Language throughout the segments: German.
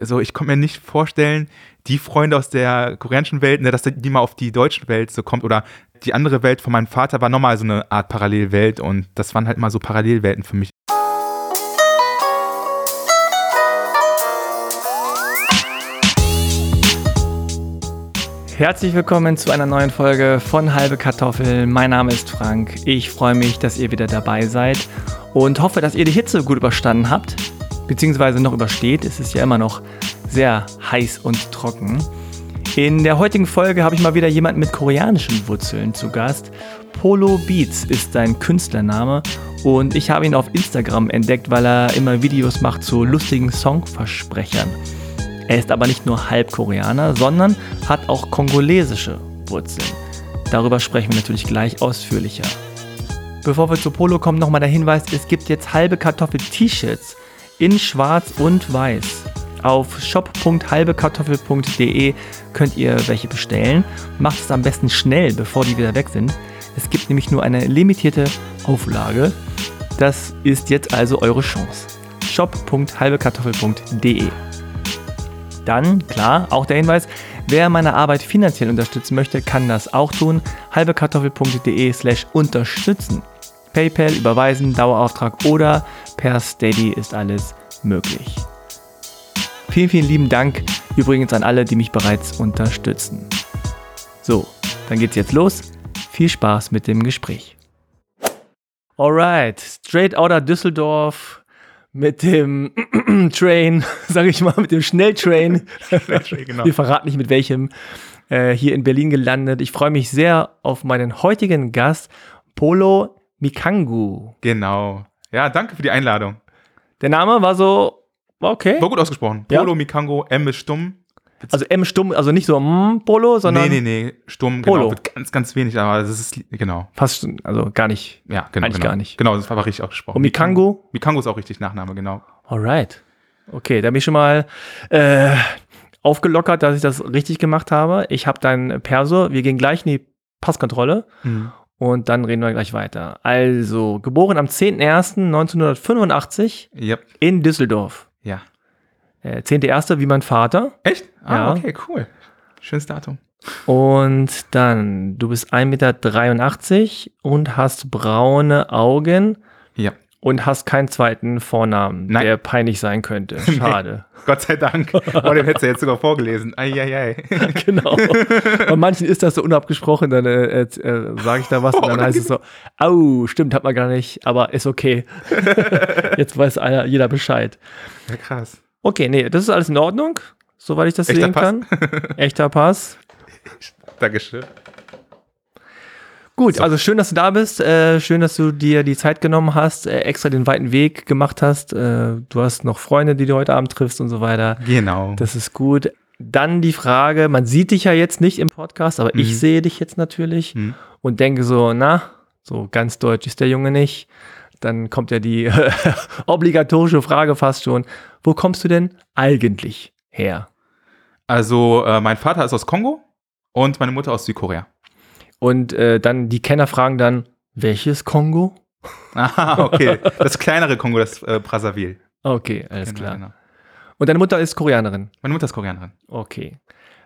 so, ich konnte mir nicht vorstellen, die Freunde aus der koreanischen Welt, ne, dass die mal auf die deutsche Welt so kommt oder die andere Welt von meinem Vater war nochmal so eine Art Parallelwelt und das waren halt mal so Parallelwelten für mich. Herzlich willkommen zu einer neuen Folge von Halbe Kartoffel. Mein Name ist Frank. Ich freue mich, dass ihr wieder dabei seid und hoffe, dass ihr die Hitze gut überstanden habt, beziehungsweise noch übersteht. Es ist ja immer noch sehr heiß und trocken. In der heutigen Folge habe ich mal wieder jemanden mit koreanischen Wurzeln zu Gast. Polo Beats ist sein Künstlername und ich habe ihn auf Instagram entdeckt, weil er immer Videos macht zu lustigen Songversprechern. Er ist aber nicht nur halb Koreaner, sondern hat auch kongolesische Wurzeln. Darüber sprechen wir natürlich gleich ausführlicher. Bevor wir zu Polo kommen, nochmal der Hinweis, es gibt jetzt halbe Kartoffel-T-Shirts in schwarz und weiß. Auf shop.halbekartoffel.de könnt ihr welche bestellen. Macht es am besten schnell, bevor die wieder weg sind. Es gibt nämlich nur eine limitierte Auflage. Das ist jetzt also eure Chance. shop.halbekartoffel.de Dann, klar, auch der Hinweis, wer meine Arbeit finanziell unterstützen möchte, kann das auch tun. halbekartoffel.de slash unterstützen. PayPal, Überweisen, Dauerauftrag oder per Steady ist alles möglich. Vielen, vielen lieben Dank übrigens an alle, die mich bereits unterstützen. So, dann geht's jetzt los. Viel Spaß mit dem Gespräch. Alright, straight outer Düsseldorf mit dem Train, sage ich mal, mit dem Schnelltrain. genau. Wir verraten nicht mit welchem. Äh, hier in Berlin gelandet. Ich freue mich sehr auf meinen heutigen Gast, Polo Mikangu. Genau. Ja, danke für die Einladung. Der Name war so, war okay. War gut ausgesprochen. Ja. Polo Mikango, M ist stumm. Also M stumm, also nicht so mm, Polo, sondern nee, nee, nee, stumm, Polo. genau. Wird ganz, ganz wenig, aber das ist, genau. fast, also gar nicht. Ja, genau. Eigentlich genau. gar nicht. Genau, das war richtig ausgesprochen. Und Mikangu? Mikango ist auch richtig Nachname, genau. Alright. Okay, da bin ich schon mal äh, aufgelockert, dass ich das richtig gemacht habe. Ich habe dein Perso, wir gehen gleich in die Passkontrolle und dann reden wir gleich weiter. Also, geboren am 10.01.1985 Yep. in Düsseldorf. Ja. Äh, 10.01. wie mein Vater. Echt? Ah, Ja. okay, cool. Schönes Datum. Und dann, du bist 1,83 Meter und hast braune Augen. Und hast keinen zweiten Vornamen, Nein. der peinlich sein könnte. Schade. Gott sei Dank. Oh, den hättest du jetzt sogar vorgelesen. Eieiei. genau. Bei manchen ist das so unabgesprochen, dann äh, äh, sage ich da was und Oh, dann dann heißt es so, au, stimmt, hat man gar nicht, aber ist okay. Jetzt weiß einer, jeder Bescheid. Ja, krass. Okay, nee, das ist alles in Ordnung, soweit ich das Echter sehen Pass? kann. Echter Pass. Dankeschön. Gut, also schön, dass du da bist. Äh, schön, dass du dir die Zeit genommen hast, äh, extra den weiten Weg gemacht hast. Äh, du hast noch Freunde, die du heute Abend triffst und so weiter. Genau. Das ist gut. Dann die Frage, man sieht dich ja jetzt nicht im Podcast, aber Mhm. ich sehe dich jetzt natürlich Mhm. und denke so, na, so ganz deutsch ist der Junge nicht. Dann kommt ja die obligatorische Frage fast schon, wo kommst du denn eigentlich her? Also, äh, mein Vater ist aus Kongo und meine Mutter aus Südkorea. Und äh, dann die Kenner fragen dann, welches Kongo? Ah, okay. Das kleinere Kongo, das äh, Brazzaville. Okay, alles Genau, klar. genau. Und deine Mutter ist Koreanerin. Meine Mutter ist Koreanerin. Okay.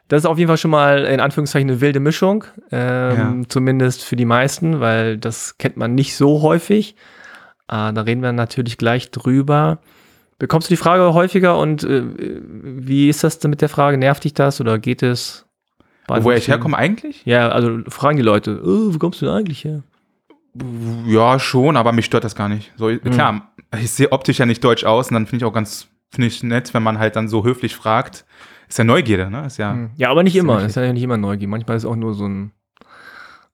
Das ist auf jeden Fall schon mal in Anführungszeichen eine wilde Mischung, ähm, zumindest für die meisten, weil das kennt man nicht so häufig. Äh, da reden wir natürlich gleich drüber. Bekommst du die Frage häufiger und äh, wie ist das denn mit der Frage? Nervt dich das oder geht es? Woher ich herkomme eigentlich? Ja, also fragen die Leute, oh, wo kommst du denn eigentlich her? Ja, schon, aber mich stört das gar nicht. So, Klar, ich sehe optisch ja nicht deutsch aus und dann finde ich auch ganz, finde ich nett, wenn man halt dann so höflich fragt. Ist ja Neugierde, ne? Ist ja Ja, aber nicht immer. Ist ja nicht immer Neugier. Manchmal ist es auch nur so ein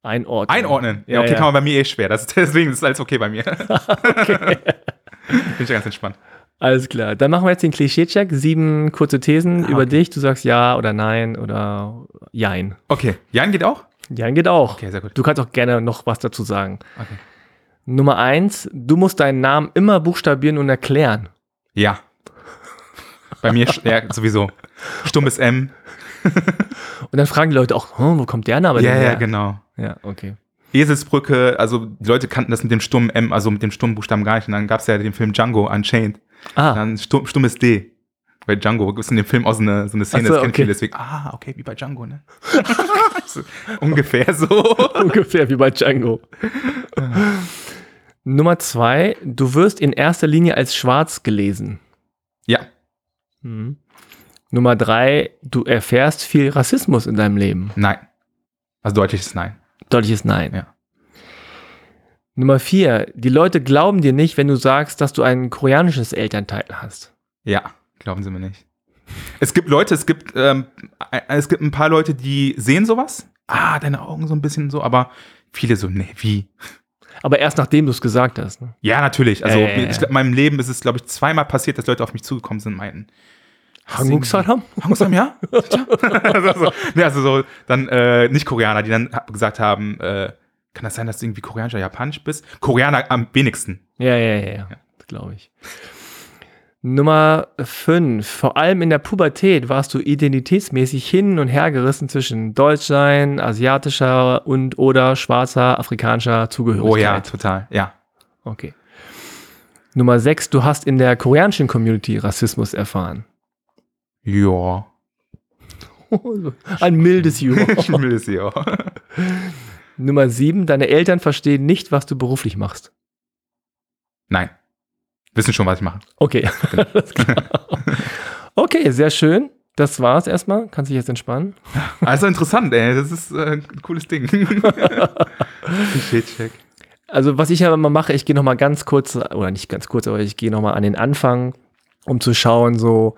Einordnen. einordnen. Ja, okay, ja. kann man bei mir eh schwer. Das, deswegen ist alles okay bei mir. Bin ich ja ganz entspannt. Alles klar. Dann machen wir jetzt den Klischee-Check. Sieben kurze Thesen Ah, über okay. dich. Du sagst ja oder nein oder jein. Okay, Jan geht auch? Jein geht auch. Okay, sehr gut. Du kannst auch gerne noch was dazu sagen. Okay. Nummer eins, du musst deinen Namen immer buchstabieren und erklären. Ja. Bei mir, ja, sowieso. Stummes M. Und dann fragen die Leute auch, hm, wo kommt der Name Ja, denn ja, her? genau. Ja, okay. Eselsbrücke, also die Leute kannten das mit dem stummen M, also mit dem stummen Buchstaben gar nicht. Und dann gab es ja den Film Django Unchained. Ah, Dann stumm, stummes D. Bei Django gibt es in dem Film auch so eine, so eine Szene, so, das kennt okay. viele, deswegen, ah, okay, wie bei Django, ne? ungefähr so. Ungefähr wie bei Django. Nummer zwei, du wirst in erster Linie als schwarz gelesen. Ja, Mhm. Nummer drei, du erfährst viel Rassismus in deinem Leben. nein. Also deutliches Nein. Deutliches Nein. Ja. Nummer vier, die Leute glauben dir nicht, wenn du sagst, dass du ein koreanisches Elternteil hast. Ja, glauben Sie mir nicht. Es gibt Leute, es gibt, ähm, äh, es gibt ein paar Leute, die sehen sowas. Ah, deine Augen so ein bisschen so, aber viele so, nee, wie? Aber erst nachdem du es gesagt hast. Ne? Ja, natürlich. Also ja. ich glaub, in meinem Leben ist es, glaube ich, zweimal passiert, dass Leute auf mich zugekommen sind und meinten, Hanguksalam? Hangusam, ja? also, so, nee, also so, dann äh, nicht Koreaner, die dann gesagt haben, äh, kann das sein, dass du irgendwie Koreanisch oder Japanisch bist? Koreaner am wenigsten. Ja, ja, ja, ja. glaube ich. Nummer fünf. Vor allem in der Pubertät warst du identitätsmäßig hin und her gerissen zwischen Deutschsein, asiatischer und oder schwarzer afrikanischer Zugehörigkeit. Oh ja, total. Ja. Okay. Nummer sechs. Du hast in der koreanischen Community Rassismus erfahren. Ja. Ein mildes Ich Humor. will es ja. Nummer sieben. Deine Eltern verstehen nicht, was du beruflich machst. Nein. Wissen schon, was ich mache. Okay. Klar. okay, sehr schön. Das war's erstmal. Kannst dich jetzt entspannen. Also interessant, ey. Das ist äh, ein cooles Ding. Klischee-Check. Also was ich ja immer mache, ich gehe noch mal ganz kurz, oder nicht ganz kurz, aber ich gehe noch mal an den Anfang, um zu schauen, so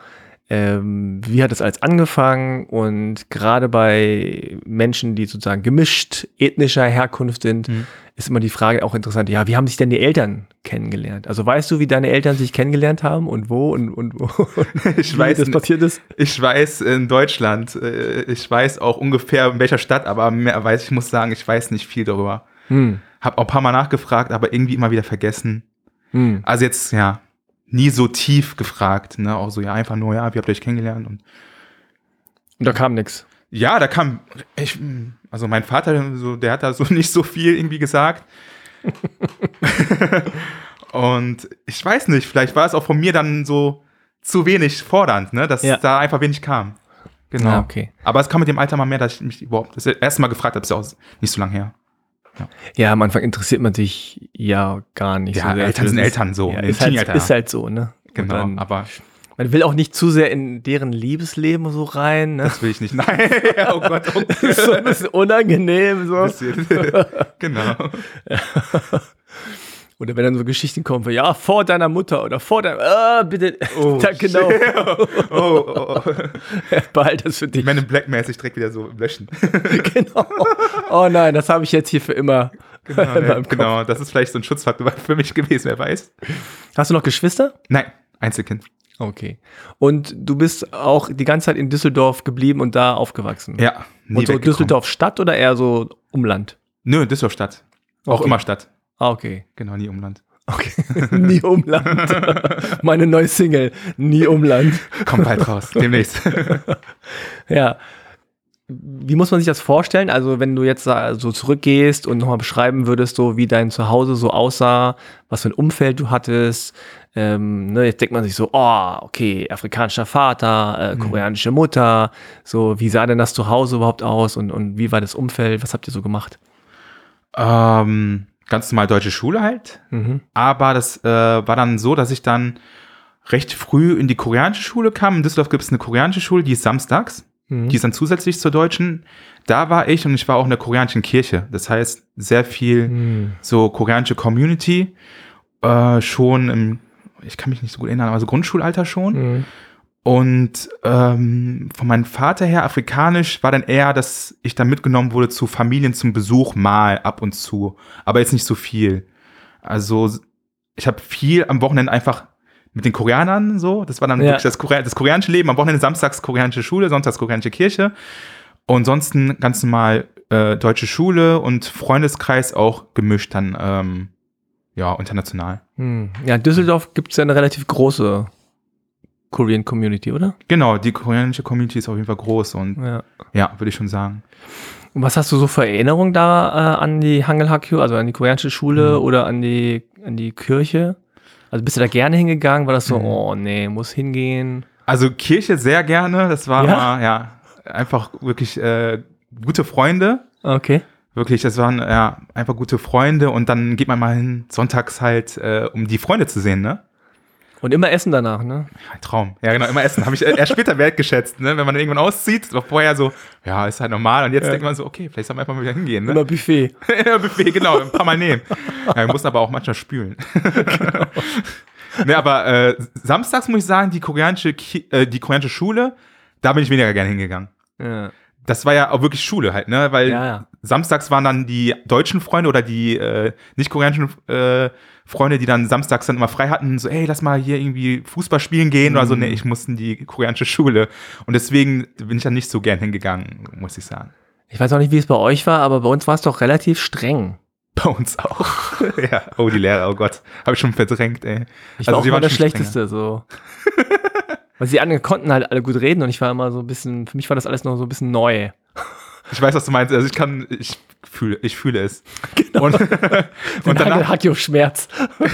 ähm, wie hat es alles angefangen und gerade bei Menschen, die sozusagen gemischt ethnischer Herkunft sind, Mhm. ist immer die Frage auch interessant, ja, wie haben sich denn die Eltern kennengelernt? Also weißt du, wie deine Eltern sich kennengelernt haben und wo und, und wo Ich wie weiß, das passiert ist? ich weiß in Deutschland, äh, ich weiß auch ungefähr in welcher Stadt, aber mehr weiß, ich muss sagen, ich weiß nicht viel darüber. Hm. Hab auch ein paar Mal nachgefragt, aber irgendwie immer wieder vergessen. Hm. Also jetzt, ja, nie so tief gefragt, ne? Auch so, ja, einfach nur, ja, wie habt ihr euch kennengelernt? Und Und da kam nichts. ja, da kam, ich, also mein Vater, so, der hat da so nicht so viel irgendwie gesagt. Und ich weiß nicht, vielleicht war es auch von mir dann so zu wenig fordernd, ne? Dass Ja. da einfach wenig kam. Genau. Ja, okay. Aber es kam mit dem Alter mal mehr, dass ich mich überhaupt das erste Mal gefragt habe, ist ja auch nicht so lange her. Ja, am Anfang interessiert man sich ja gar nicht Ja, so. Eltern sind Eltern so, Ja, ist, halt, ist halt so, ne? Genau, dann- aber Man will auch nicht zu sehr in deren Liebesleben so rein. Ne? das will ich nicht. Nein, oh Gott, oh Das ist so ein bisschen unangenehm. So. bisschen. genau. Oder wenn dann so Geschichten kommen, wie, ja, vor deiner Mutter oder vor deiner, ah, bitte, Oh, da, genau, Oh, oh, oh. behalt das für dich. Men in Black-mäßig direkt wieder so löschen. genau. Oh nein, das habe ich jetzt hier für immer. Genau, in ne, genau, das ist vielleicht so ein Schutzfaktor für mich gewesen, wer weiß. Hast du noch Geschwister? Nein, Einzelkind. Okay. Und du bist auch die ganze Zeit in Düsseldorf geblieben und da aufgewachsen? Ja, Und so. Düsseldorf Stadt oder eher so Umland? Nö, Düsseldorf Stadt. Auch Okay. immer Stadt. Ah, okay. Genau, nie Umland. Okay. Nie Umland. Meine neue Single. Nie Umland. Kommt bald raus, demnächst. Ja. Wie muss man sich das vorstellen? Also, wenn du jetzt so zurückgehst und nochmal beschreiben würdest, so wie dein Zuhause so aussah, was für ein Umfeld du hattest. Ähm, ne, jetzt denkt man sich so, oh, okay, afrikanischer Vater, äh, koreanische Mutter. So, wie sah denn das Zuhause überhaupt aus und, und wie war das Umfeld? Was habt ihr so gemacht? ähm, ganz normal deutsche Schule halt. Mhm. Aber das äh, war dann so, dass ich dann recht früh in die koreanische Schule kam. In Düsseldorf gibt es eine koreanische Schule, die ist samstags. Mhm. Die ist dann zusätzlich zur deutschen. Da war ich und ich war auch in der koreanischen Kirche. Das heißt, sehr viel Mhm. so koreanische Community. Äh, schon im, ich kann mich nicht so gut erinnern, aber so Grundschulalter schon. Und ähm, von meinem Vater her, afrikanisch, war dann eher, dass ich dann mitgenommen wurde zu Familien zum Besuch mal ab und zu. Aber jetzt nicht so viel. Also ich habe viel am Wochenende einfach mit den Koreanern so. Das war dann Ja. wirklich das, Korea das koreanische Leben. Am Wochenende samstags koreanische Schule, sonntags koreanische Kirche. Und sonst ganz normal äh, deutsche Schule und Freundeskreis auch gemischt dann, ähm, ja, international. Mhm. Ja, in Düsseldorf gibt es ja eine relativ große Korean Community, oder? Genau, die koreanische Community ist auf jeden Fall groß und Ja. ja, würde ich schon sagen. Und was hast du so für Erinnerungen da äh, an die Hangul Hakyu, also an die koreanische Schule oder an die, an die Kirche? Also bist du da gerne hingegangen? War das so, Mhm. oh nee, muss hingehen? Also Kirche sehr gerne. Das war Ja? mal, ja, einfach wirklich äh, gute Freunde. Okay. Wirklich, das waren ja einfach gute Freunde und dann geht man mal hin, sonntags halt, äh, um die Freunde zu sehen, ne? Und immer essen danach, ne? Ein Traum. Ja, genau, immer essen. Habe ich erst später wertgeschätzt, ne? Wenn man irgendwann auszieht, war vorher so, ja, ist halt normal. Und jetzt Ja. denkt man so, okay, vielleicht soll man einfach mal wieder hingehen, ne? Immer Buffet. Ja, Buffet, genau, ein paar Mal nehmen. Ja, wir mussten aber auch manchmal spülen. ne, aber äh, samstags muss ich sagen, die koreanische, Ki äh, die koreanische Schule, da bin ich weniger gerne hingegangen. Ja. Das war ja auch wirklich Schule halt, ne? Weil ja. samstags waren dann die deutschen Freunde oder die äh, nicht koreanischen äh, Freunde, die dann samstags dann immer frei hatten, so, ey, lass mal hier irgendwie Fußball spielen gehen oder so. Mhm. Nee, ich musste in die koreanische Schule. Und deswegen bin ich dann nicht so gern hingegangen, muss ich sagen. Ich weiß auch nicht, wie es bei euch war, aber bei uns war es doch relativ streng. Bei uns auch. ja, oh, die Lehrer, oh Gott. Habe ich schon verdrängt, ey. Ich Also war auch sie der schon Schlechteste, so. Weil sie anderen konnten halt alle gut reden und ich war immer so ein bisschen, für mich war das alles noch so ein bisschen neu. Ich weiß, was du meinst. Also ich kann, ich fühle, ich fühle es. Und, und Und danach danach Hakio-Schmerz.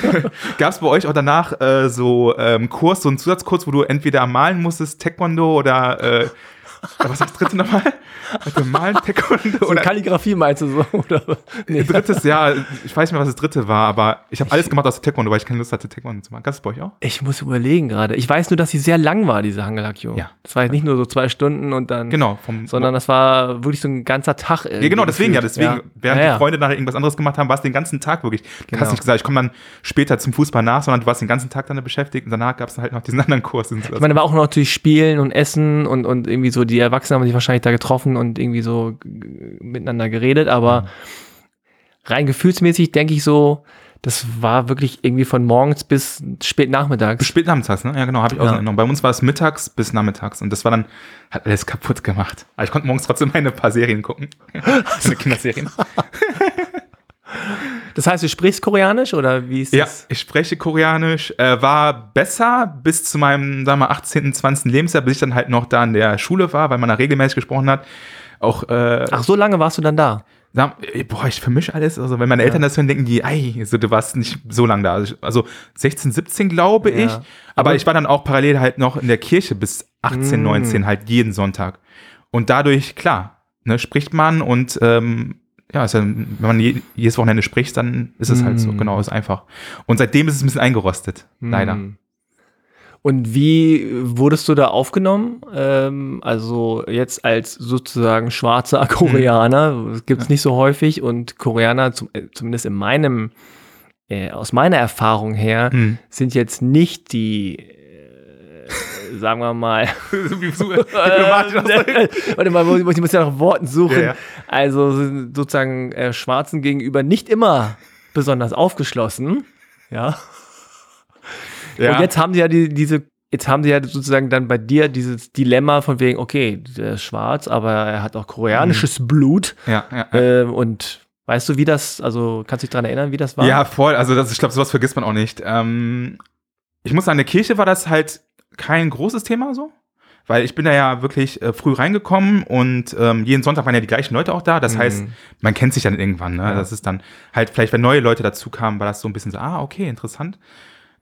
gab es bei euch auch danach äh, so ähm, Kurs, so einen Zusatzkurs, wo du entweder malen musstest, Taekwondo oder äh, was ist das dritte nochmal? Warte, Malen, Taekwondo So oder Kalligrafie meinst du so? Oder? Nee. drittes, ja, ich weiß nicht mehr, was das dritte war, aber ich habe alles gemacht aus Taekwondo, weil ich keine Lust hatte, Taekwondo zu machen. Kannst du bei euch auch? Ich muss überlegen gerade. Ich weiß nur, dass sie sehr lang war, diese Hangel Hakio. Ja. Das war jetzt nicht nur so zwei Stunden und dann. Genau, vom Sondern das war wirklich so ein ganzer Tag. Ja, genau, deswegen ja, deswegen, während ja, ja. die Freunde nachher irgendwas anderes gemacht haben, war es den ganzen Tag wirklich. Du Genau. hast nicht gesagt, ich komme dann später zum Fußball nach, sondern du warst den ganzen Tag dann beschäftigt und danach gab es halt noch diesen anderen Kurs. Ich meine, da war auch noch natürlich Spielen und Essen und, und irgendwie so, die Erwachsenen haben sich wahrscheinlich da getroffen und irgendwie so miteinander geredet, aber Mhm. rein gefühlsmäßig denke ich so, das war wirklich irgendwie von morgens bis spät nachmittags. Spät nachmittags, ne? Ja, genau, habe ich auch Ja. so in Erinnerung. Bei uns war es mittags bis nachmittags und das war dann, hat alles kaputt gemacht. Aber ich konnte morgens trotzdem meine paar Serien gucken. Meine Kinderserien. Das heißt, du sprichst Koreanisch oder wie ist Ja, das? ich spreche Koreanisch, äh, war besser bis zu meinem, sagen wir mal, 18., 20. Lebensjahr, bis ich dann halt noch da in der Schule war, weil man da regelmäßig gesprochen hat. Auch, äh, Ach, so lange warst du dann da? Sag, äh, boah, ich vermische alles. Also, wenn meine Eltern das hören, denken die, ei, so, du warst nicht so lange da. Also, ich- Also 16, 17 glaube Ja. ich. Aber, Aber- ich war dann auch parallel halt noch in der Kirche bis 18, Mm. 19, halt jeden Sonntag. Und dadurch, klar, ne, spricht man und ähm, ja, ist ja, wenn man je, jedes Wochenende spricht, dann ist es halt so, Mm. genau, ist einfach. Und seitdem ist es ein bisschen eingerostet, leider. Hm. Und wie wurdest du da aufgenommen? Ähm, also jetzt als sozusagen schwarzer Koreaner, das gibt es nicht so häufig und Koreaner, zum, äh, zumindest in meinem, äh, aus meiner Erfahrung her, Hm. sind jetzt nicht die, äh, sagen wir mal, warte mal, ich muss ja nach Worten suchen. Ja, ja. Also sozusagen äh, Schwarzen gegenüber nicht immer besonders aufgeschlossen. Ja. ja. Und jetzt haben sie ja die, diese, jetzt haben sie ja sozusagen dann bei dir dieses Dilemma von wegen, okay, der ist schwarz, aber er hat auch koreanisches Mhm. Blut. ja, ja, ja. Ähm, und weißt du, wie das, also kannst du dich daran erinnern, wie das war? Ja, voll. Also das, ich glaube, sowas vergisst man auch nicht. Ähm, ich muss sagen, in der Kirche war das halt kein großes Thema so. Weil ich bin da ja wirklich äh, früh reingekommen und ähm, jeden Sonntag waren ja die gleichen Leute auch da. Das Mhm. heißt, man kennt sich dann irgendwann. Ne? Ja. Das ist dann halt vielleicht, wenn neue Leute dazu kamen, war das so ein bisschen so, ah, okay, interessant.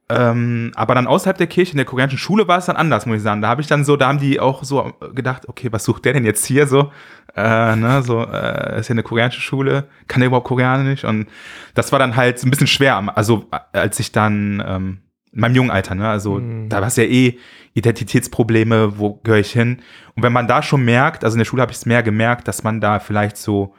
Ähm, aber dann außerhalb der Kirche, in der koreanischen Schule war es dann anders, muss ich sagen. Da habe ich dann so, da haben die auch so gedacht, okay, was sucht der denn jetzt hier so? Äh, ne, so, äh, ist ja eine koreanische Schule, kann der überhaupt Koreanisch? Und das war dann halt so ein bisschen schwer, also äh, als ich dann ähm, in meinem jungen Alter, ne, also Mhm. da war es ja eh Identitätsprobleme, wo gehöre ich hin? Und wenn man da schon merkt, also in der Schule habe ich es mehr gemerkt, dass man da vielleicht so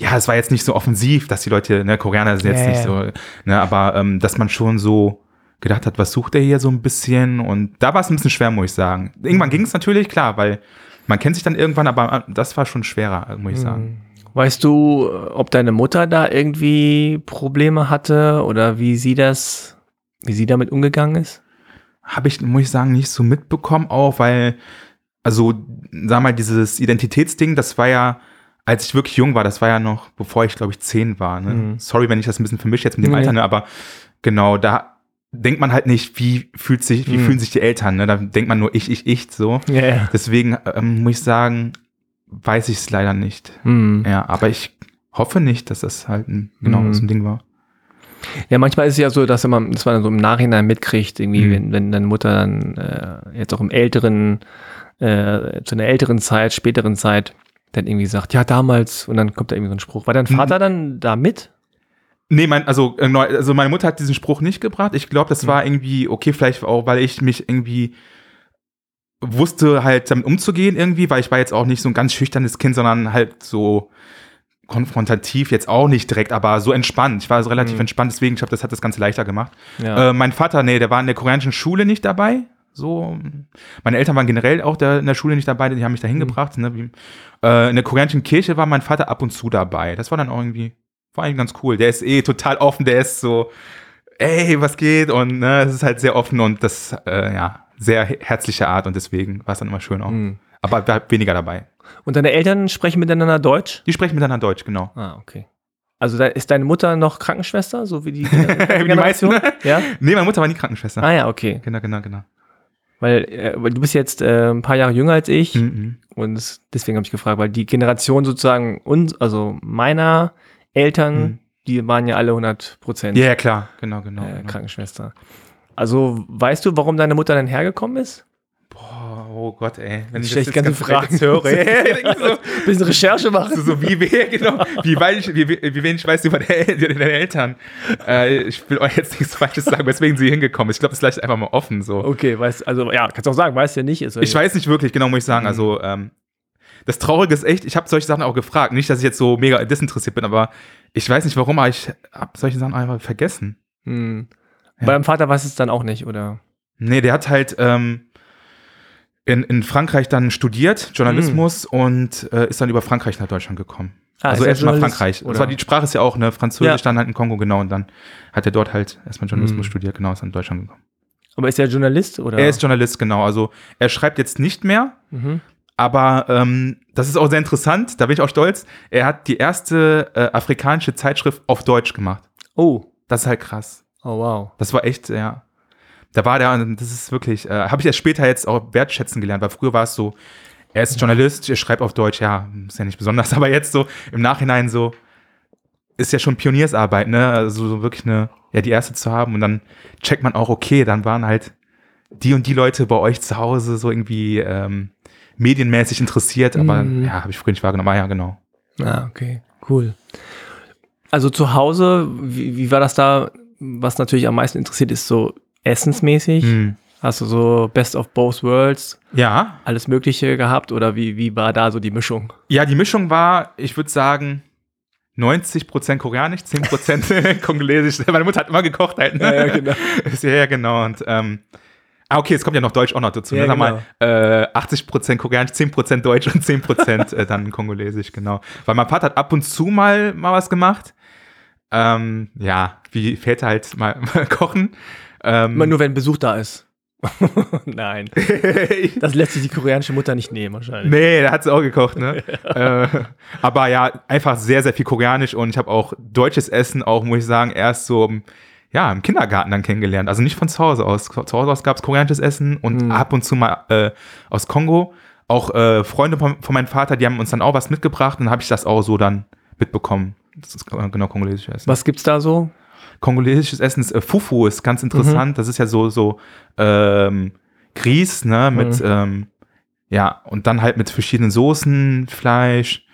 ja, es war jetzt nicht so offensiv, dass die Leute, ne, Koreaner sind jetzt Ja, nicht so, ne, aber ähm, dass man schon so gedacht hat, was sucht er hier so ein bisschen und da war es ein bisschen schwer, muss ich sagen. Mhm. Irgendwann ging es natürlich, klar, weil man kennt sich dann irgendwann, aber äh, das war schon schwerer, muss ich sagen. Weißt du, ob deine Mutter da irgendwie Probleme hatte oder wie sie das, wie sie damit umgegangen ist? Habe ich, muss ich sagen, nicht so mitbekommen, auch weil, also, sag mal, dieses Identitätsding, das war ja, als ich wirklich jung war, das war ja noch, bevor ich, glaube ich, zehn war. Ne? Mhm. Sorry, wenn ich das ein bisschen vermische jetzt mit dem Nee. Alter, ne? aber genau, da denkt man halt nicht, wie fühlt sich, wie Mhm. fühlen sich die Eltern, ne? Da denkt man nur ich, ich, ich, so. Ja, ja. Deswegen ähm, muss ich sagen, weiß ich es leider nicht. Hm. Ja, aber ich hoffe nicht, dass das halt ein, genau Mhm. so ein Ding war. Ja, manchmal ist es ja so, dass man, dass man dann so im Nachhinein mitkriegt, irgendwie, Mhm. wenn, wenn deine Mutter dann äh, jetzt auch im älteren, äh, zu einer älteren Zeit, späteren Zeit, dann irgendwie sagt, ja, damals, und dann kommt da irgendwie so ein Spruch. War dein Mhm. Vater dann da mit? Nee, mein, also, äh, also meine Mutter hat diesen Spruch nicht gebracht. Ich glaube, das Mhm. war irgendwie, okay, vielleicht auch, weil ich mich irgendwie wusste halt damit umzugehen irgendwie, weil ich war jetzt auch nicht so ein ganz schüchternes Kind, sondern halt so konfrontativ jetzt auch nicht direkt, aber so entspannt. Ich war so relativ Mhm. entspannt, deswegen, ich glaube, das hat das Ganze leichter gemacht. Ja. Äh, mein Vater, nee, der war in der koreanischen Schule nicht dabei. So, meine Eltern waren generell auch der, in der Schule nicht dabei, die haben mich da hingebracht. Ne, wie, äh, in der koreanischen Kirche war mein Vater ab und zu dabei. Das war dann auch irgendwie, war eigentlich ganz cool. Der ist eh total offen, der ist so, ey, was geht? Und ne, es ist halt sehr offen und das, äh, ja, sehr he- herzliche Art und deswegen war es dann immer schön auch. Mhm. Aber weniger dabei. Und deine Eltern sprechen miteinander Deutsch? Die sprechen miteinander Deutsch, genau. Ah, okay. Also da ist deine Mutter noch Krankenschwester, so wie die, Wie die meisten. Ja? Nee, meine Mutter war nie Krankenschwester. Ah ja, okay. Genau, genau, genau. Weil, äh, weil du bist jetzt äh, ein paar Jahre jünger als ich Mhm. und es- deswegen habe ich gefragt, weil die Generation sozusagen uns, also meiner Eltern, Mhm. die waren ja alle 100 Prozent Ja, ja, klar, genau, genau. äh, genau. Krankenschwester. Also weißt du, warum deine Mutter dann hergekommen ist? Boah, oh Gott, ey. Wenn Ich ich jetzt ganzen ganz direkt Fragen. höre, ey, so, Bisschen Recherche machen. so, so wie, wer, genau, wie, ich, wie, wie, wie wenig ich weiß über deine, Eltern. Äh, ich will euch jetzt nichts Falsches sagen, weswegen sie hingekommen ist. Ich glaube, das ist vielleicht einfach mal offen so. Okay, weißt also ja, kannst auch sagen, weißt ja nicht. Ist Ich weiß nicht wirklich, genau, muss ich sagen. Mhm. Also, ähm, das Traurige ist echt, ich habe solche Sachen auch gefragt. Nicht, dass ich jetzt so mega desinteressiert bin, aber ich weiß nicht warum, aber ich habe solche Sachen einfach vergessen. Hm. Ja. Bei deinem Vater weiß es dann auch nicht, oder? Nee, der hat halt ähm, in, in Frankreich dann studiert, Journalismus, und äh, ist dann über Frankreich nach Deutschland gekommen. Ah, also ist er erst mal Journalist, Frankreich. oder? Das war, die Sprache ist ja auch, ne? Französisch, Ja. dann halt in Kongo, genau. Und dann hat er dort halt erstmal Journalismus Mhm. studiert, genau, ist dann in Deutschland gekommen. Aber ist er Journalist, oder? Er ist Journalist, genau. Also er schreibt jetzt nicht mehr, Mhm. aber ähm, das ist auch sehr interessant, da bin ich auch stolz. Er hat die erste äh, afrikanische Zeitschrift auf Deutsch gemacht. Oh. Das ist halt krass. Oh, wow. Das war echt, ja. Da war der, das ist wirklich, äh, habe ich erst später jetzt auch wertschätzen gelernt, weil früher war es so, er ist Journalist, er schreibt auf Deutsch, ja, ist ja nicht besonders, aber jetzt so im Nachhinein so, ist ja schon Pioniersarbeit, ne? Also so wirklich eine, ja, die erste zu haben und dann checkt man auch, okay, dann waren halt die und die Leute bei euch zu Hause so irgendwie ähm, medienmäßig interessiert, aber Mhm. ja, habe ich früher nicht wahrgenommen, ah, ja, genau. Ah, okay, cool. Also zu Hause, wie, wie war das da? Was natürlich am meisten interessiert, ist so essensmäßig. Hm. Hast du so Best of Both Worlds, Ja, alles Mögliche gehabt oder wie, wie war da so die Mischung? Ja, die Mischung war, ich würde sagen, 90% koreanisch, 10% kongolesisch. Meine Mutter hat immer gekocht halt. Ne? Ja, ja, genau. ja, ja, genau. Und, ähm, ah, okay, es kommt ja noch Deutsch auch noch dazu. Ja, ne? Sag genau. mal, äh, 80% koreanisch, 10% Deutsch und 10% äh, dann kongolesisch, genau. Weil mein Vater hat ab und zu mal, mal was gemacht. Ähm, ja, wie Väter halt mal, mal kochen. Ähm, Immer nur, wenn Besuch da ist. Nein, das lässt sich die koreanische Mutter nicht nehmen wahrscheinlich. Nee, da hat sie auch gekocht, ne? äh, aber ja, einfach sehr, sehr viel koreanisch und ich habe auch deutsches Essen auch, muss ich sagen, erst so im, ja, im Kindergarten dann kennengelernt. Also nicht von zu Hause aus. Zu Hause aus gab es koreanisches Essen und Hm. ab und zu mal äh, aus Kongo. Auch äh, Freunde von, von meinem Vater, die haben uns dann auch was mitgebracht und dann habe ich das auch so dann mitbekommen. Das ist genau kongolesisches Essen. Was gibt's da so? Kongolesisches Essen ist äh, Fufu, ist ganz interessant. Mhm. Das ist ja so, so ähm, Grieß, ne, mit, Mhm. ähm, ja, und dann halt mit verschiedenen Soßen, Fleisch.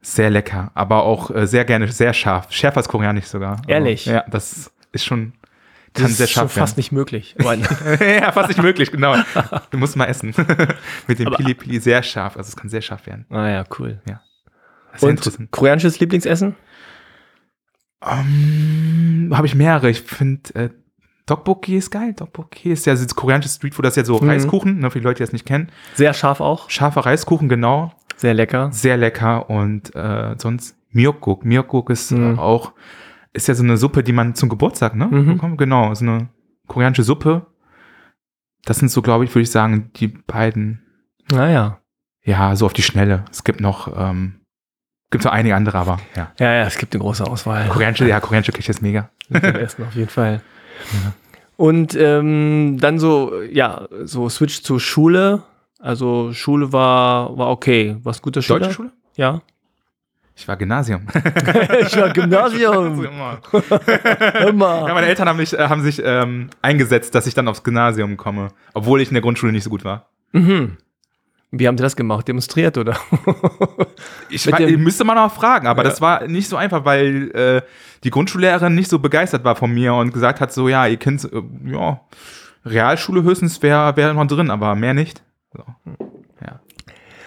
Sehr lecker, aber auch äh, sehr gerne, sehr scharf. Schärfer als koreanisch sogar. Also, Ehrlich? ja, das ist schon, Das kann ist sehr schon scharf fast nicht möglich. Ja, fast nicht möglich, genau. Du musst mal essen. mit dem Aber- Pili Pili sehr scharf, also es kann sehr scharf werden. ah ja, cool. Das ist sehr Und interessant. koreanisches Lieblingsessen? Ähm, Habe ich mehrere. Ich finde, äh, Tteokbokki ist geil. Tteokbokki ist ja das koreanische Streetfood, das ist ja so Mhm. Reiskuchen, ne, für die Leute, die das nicht kennen. Sehr scharf auch. Scharfer Reiskuchen, genau. Sehr lecker. Sehr lecker. Und äh, sonst Miokguk. Miokguk ist Mhm. äh, auch, ist ja so eine Suppe, die man zum Geburtstag, ne? Mhm. bekommt. Genau, so eine koreanische Suppe. Das sind so, glaube ich, würde ich sagen, die beiden, Naja. ja, so auf die Schnelle. Es gibt noch, ähm, gibt noch einige andere, aber ja. Ja, ja, es gibt eine große Auswahl. Koreanische, ja, koreanische Küche ist mega. Mit dem Essen auf jeden Fall. Und ähm, dann so, ja, so Switch zur Schule. Also Schule war, war okay. Was gute Schule? Deutsche Schule? Ja. Ich war Gymnasium. ich war Gymnasium. Immer. Immer. Ja, meine Eltern haben, mich, äh, haben sich ähm, eingesetzt, dass ich dann aufs Gymnasium komme, obwohl ich in der Grundschule nicht so gut war. Mhm. Wie haben sie das gemacht? Demonstriert oder? Ich, dem- müsste man auch fragen, aber Ja. das war nicht so einfach, weil äh, die Grundschullehrerin nicht so begeistert war von mir und gesagt hat, so, ja, ihr Kind, äh, ja, Realschule höchstens wäre wär noch drin, aber mehr nicht. So. Ja.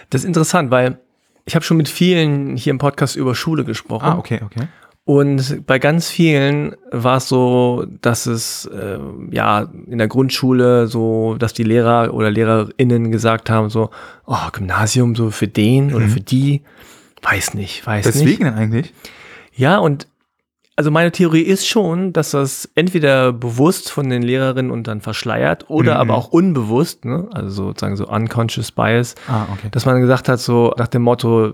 Das ist interessant, weil ich habe schon mit vielen hier im Podcast über Schule gesprochen. Ah, okay, okay. Und bei ganz vielen war es so, dass es äh, ja in der Grundschule so, dass die Lehrer oder Lehrerinnen gesagt haben so, oh Gymnasium so für den oder für die, weiß nicht, weiß nicht. Deswegen eigentlich? Ja, und also meine Theorie ist schon, dass das entweder bewusst von den Lehrerinnen und dann verschleiert oder Mhm. aber auch unbewusst, ne? also sozusagen so unconscious bias, Ah, okay. dass man gesagt hat, so nach dem Motto,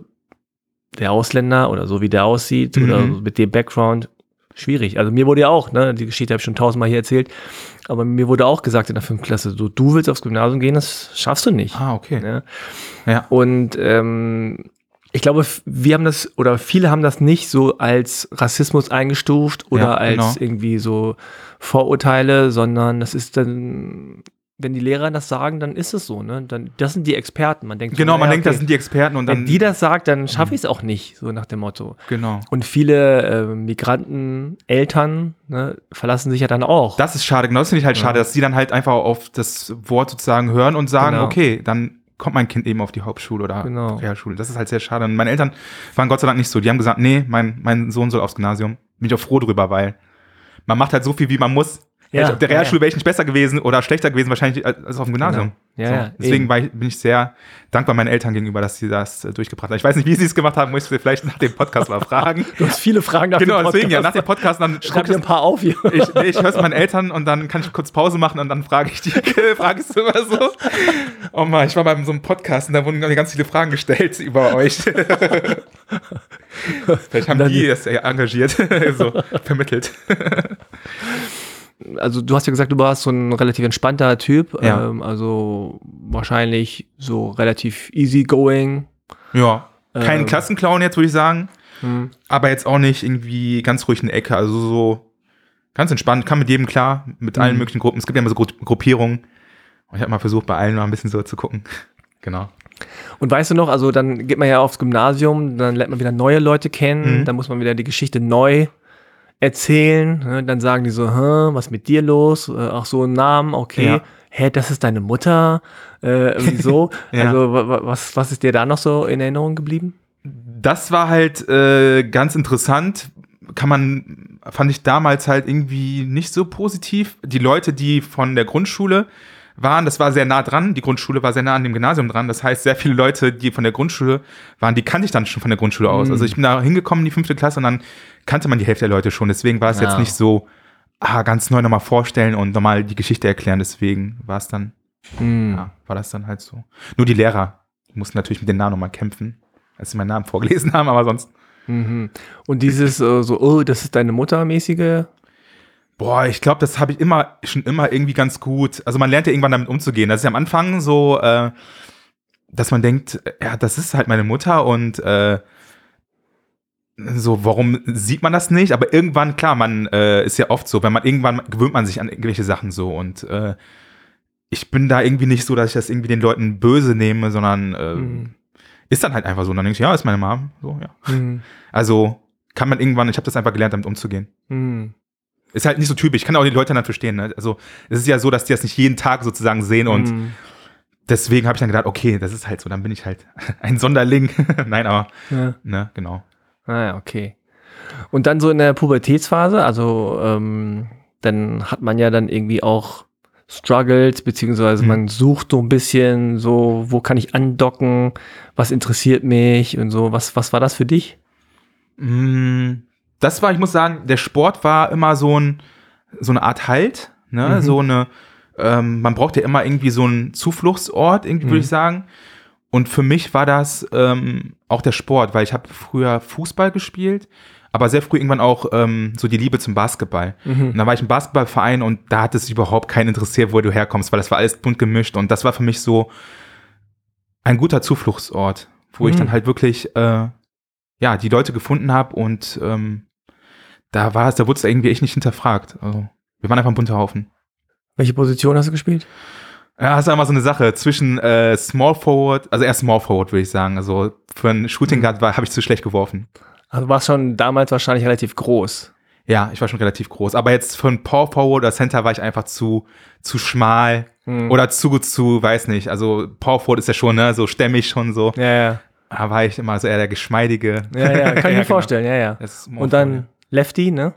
der Ausländer oder so wie der aussieht oder Mhm. mit dem Background, schwierig. Also mir wurde ja auch, ne, die Geschichte habe ich schon tausendmal hier erzählt, aber mir wurde auch gesagt in der fünften Klasse, so du willst aufs Gymnasium gehen, das schaffst du nicht. Ah, okay. Ne? Ja. Und ähm, ich glaube, wir haben das oder viele haben das nicht so als Rassismus eingestuft oder Ja, als genau. irgendwie so Vorurteile, sondern das ist dann, wenn die Lehrer das sagen, dann ist es so, ne? Dann, das sind die Experten. Man denkt, so, Genau, man naja, denkt, okay, das sind die Experten und dann. wenn die das sagt, dann schaffe ich es auch nicht, so nach dem Motto. genau. Und viele äh, Migranten, Eltern ne, verlassen sich ja dann auch. Das ist schade, genau das finde ich halt schade, dass die dann halt einfach auf das Wort sozusagen hören und sagen, Genau. okay, dann kommt mein Kind eben auf die Hauptschule oder Genau. Realschule. Das ist halt sehr schade. Und meine Eltern waren Gott sei Dank nicht so. Die haben gesagt, nee, mein, mein Sohn soll aufs Gymnasium. Bin ich auch froh drüber, weil man macht halt so viel, wie man muss. Ja, ich auf der Realschule ja. wäre ich nicht besser gewesen oder schlechter gewesen, wahrscheinlich als auf dem Gymnasium. Genau. Ja, so. Deswegen ich, bin ich sehr dankbar meinen Eltern gegenüber, dass sie das äh, durchgebracht haben. Ich weiß nicht, wie sie es gemacht haben, muss ich sie vielleicht nach dem Podcast mal fragen. du hast viele Fragen nach genau, dem deswegen ja, nach Podcast. dem Podcast dann Schreib guck dir ein paar auf hier. ich, nee, ich höre es meinen Eltern und dann kann ich kurz Pause machen und dann frage ich die, frage ich immer so. Oh Mann, ich war bei so einem Podcast und da wurden ganz viele Fragen gestellt über euch. Vielleicht haben Dann- die das ja engagiert, so vermittelt. Also du hast ja gesagt, du warst so ein relativ entspannter Typ, Ja. ähm, also wahrscheinlich so relativ easygoing. Ja, kein Ähm. Klassenclown jetzt, würde ich sagen. Hm. Aber jetzt auch nicht irgendwie ganz ruhig in der Ecke. Also so ganz entspannt, kann mit jedem klar, mit allen Mhm. möglichen Gruppen. Es gibt ja immer so Gru Gruppierungen. Und ich habe mal versucht, bei allen mal ein bisschen so zu gucken. Genau. Und weißt du noch, also dann geht man ja aufs Gymnasium, dann lernt man wieder neue Leute kennen, Mhm. dann muss man wieder die Geschichte neu erzählen. Ne? Dann sagen die so, was ist mit dir los? Äh, Ach so, ein Namen, okay. Ja. Hä, das ist deine Mutter? Äh, wieso? Ja. Also wa- wa- was, was ist dir da noch so in Erinnerung geblieben? Das war halt äh, ganz interessant. Kann man, fand ich damals halt irgendwie nicht so positiv. Die Leute, die von der Grundschule waren, das war sehr nah dran. Die Grundschule war sehr nah an dem Gymnasium dran. Das heißt, sehr viele Leute, die von der Grundschule waren, die kannte ich dann schon von der Grundschule aus. Mhm. Also ich bin da hingekommen in die fünfte Klasse und dann kannte man die Hälfte der Leute schon. Deswegen war es Ja. jetzt nicht so ah, ganz neu nochmal vorstellen und nochmal die Geschichte erklären. Deswegen war es dann, Hm. ja, war das dann halt so. Nur die Lehrer mussten natürlich mit den Namen nochmal kämpfen, als sie meinen Namen vorgelesen haben, aber sonst. Mhm. Und dieses äh, so, oh, das ist deine Mutter mäßige. Boah, ich glaube, das habe ich immer schon immer irgendwie ganz gut. Also man lernt ja irgendwann damit umzugehen. Das ist ja am Anfang so, äh, dass man denkt, ja, das ist halt meine Mutter und äh, so, warum sieht man das nicht? Aber irgendwann, klar, man äh, ist ja oft so, wenn man irgendwann gewöhnt man sich an irgendwelche Sachen so und äh, ich bin da irgendwie nicht so, dass ich das irgendwie den Leuten böse nehme, sondern äh, Mhm. ist dann halt einfach so. Und dann denke ich, ja, ist meine Mom. So, ja. Mhm. Also kann man irgendwann, ich habe das einfach gelernt, damit umzugehen. Mhm. Ist halt nicht so typisch. Ich kann auch die Leute dann verstehen. Ne? Also es ist ja so, dass die das nicht jeden Tag sozusagen sehen und Mhm. deswegen habe ich dann gedacht, okay, das ist halt so, dann bin ich halt ein Sonderling. Nein, aber Ja. ne, genau. Ah ja, okay. Und dann so in der Pubertätsphase, also ähm, dann hat man ja dann irgendwie auch Struggles, beziehungsweise Mhm. man sucht so ein bisschen so, wo kann ich andocken, was interessiert mich und so. Was, was war das für dich? Mm, Das war, ich muss sagen, der Sport war immer so ein so eine Art Halt, ne, Mhm. so eine. Ähm, man braucht ja immer irgendwie so einen Zufluchtsort, irgendwie würde Mhm. ich sagen. Und für mich war das ähm, auch der Sport, weil ich habe früher Fußball gespielt, aber sehr früh irgendwann auch ähm, so die Liebe zum Basketball. Mhm. Und dann war ich im Basketballverein und da hat es überhaupt keinen interessiert, wo du herkommst, weil das war alles bunt gemischt und das war für mich so ein guter Zufluchtsort, wo ich Mhm. dann halt wirklich äh, ja, die Leute gefunden habe und ähm, da war es, da wurde es irgendwie echt nicht hinterfragt. Also, wir waren einfach ein bunter Haufen. Welche Position hast du gespielt? Ja, das ist immer so eine Sache zwischen äh, Small Forward, also eher Small Forward würde ich sagen. Also für einen Shooting Guard war habe ich zu schlecht geworfen. Also warst schon damals wahrscheinlich relativ groß. Ja, ich war schon relativ groß. Aber jetzt für einen Power Forward oder Center war ich einfach zu, zu schmal Hm. oder zu, zu, weiß nicht. Also Power Forward ist ja schon, ne, so stämmig schon so. Ja, ja. Da war ich immer so eher der geschmeidige. Ja, ja, kann ich mir genau. vorstellen, ja, ja. Und dann. Lefty, ne?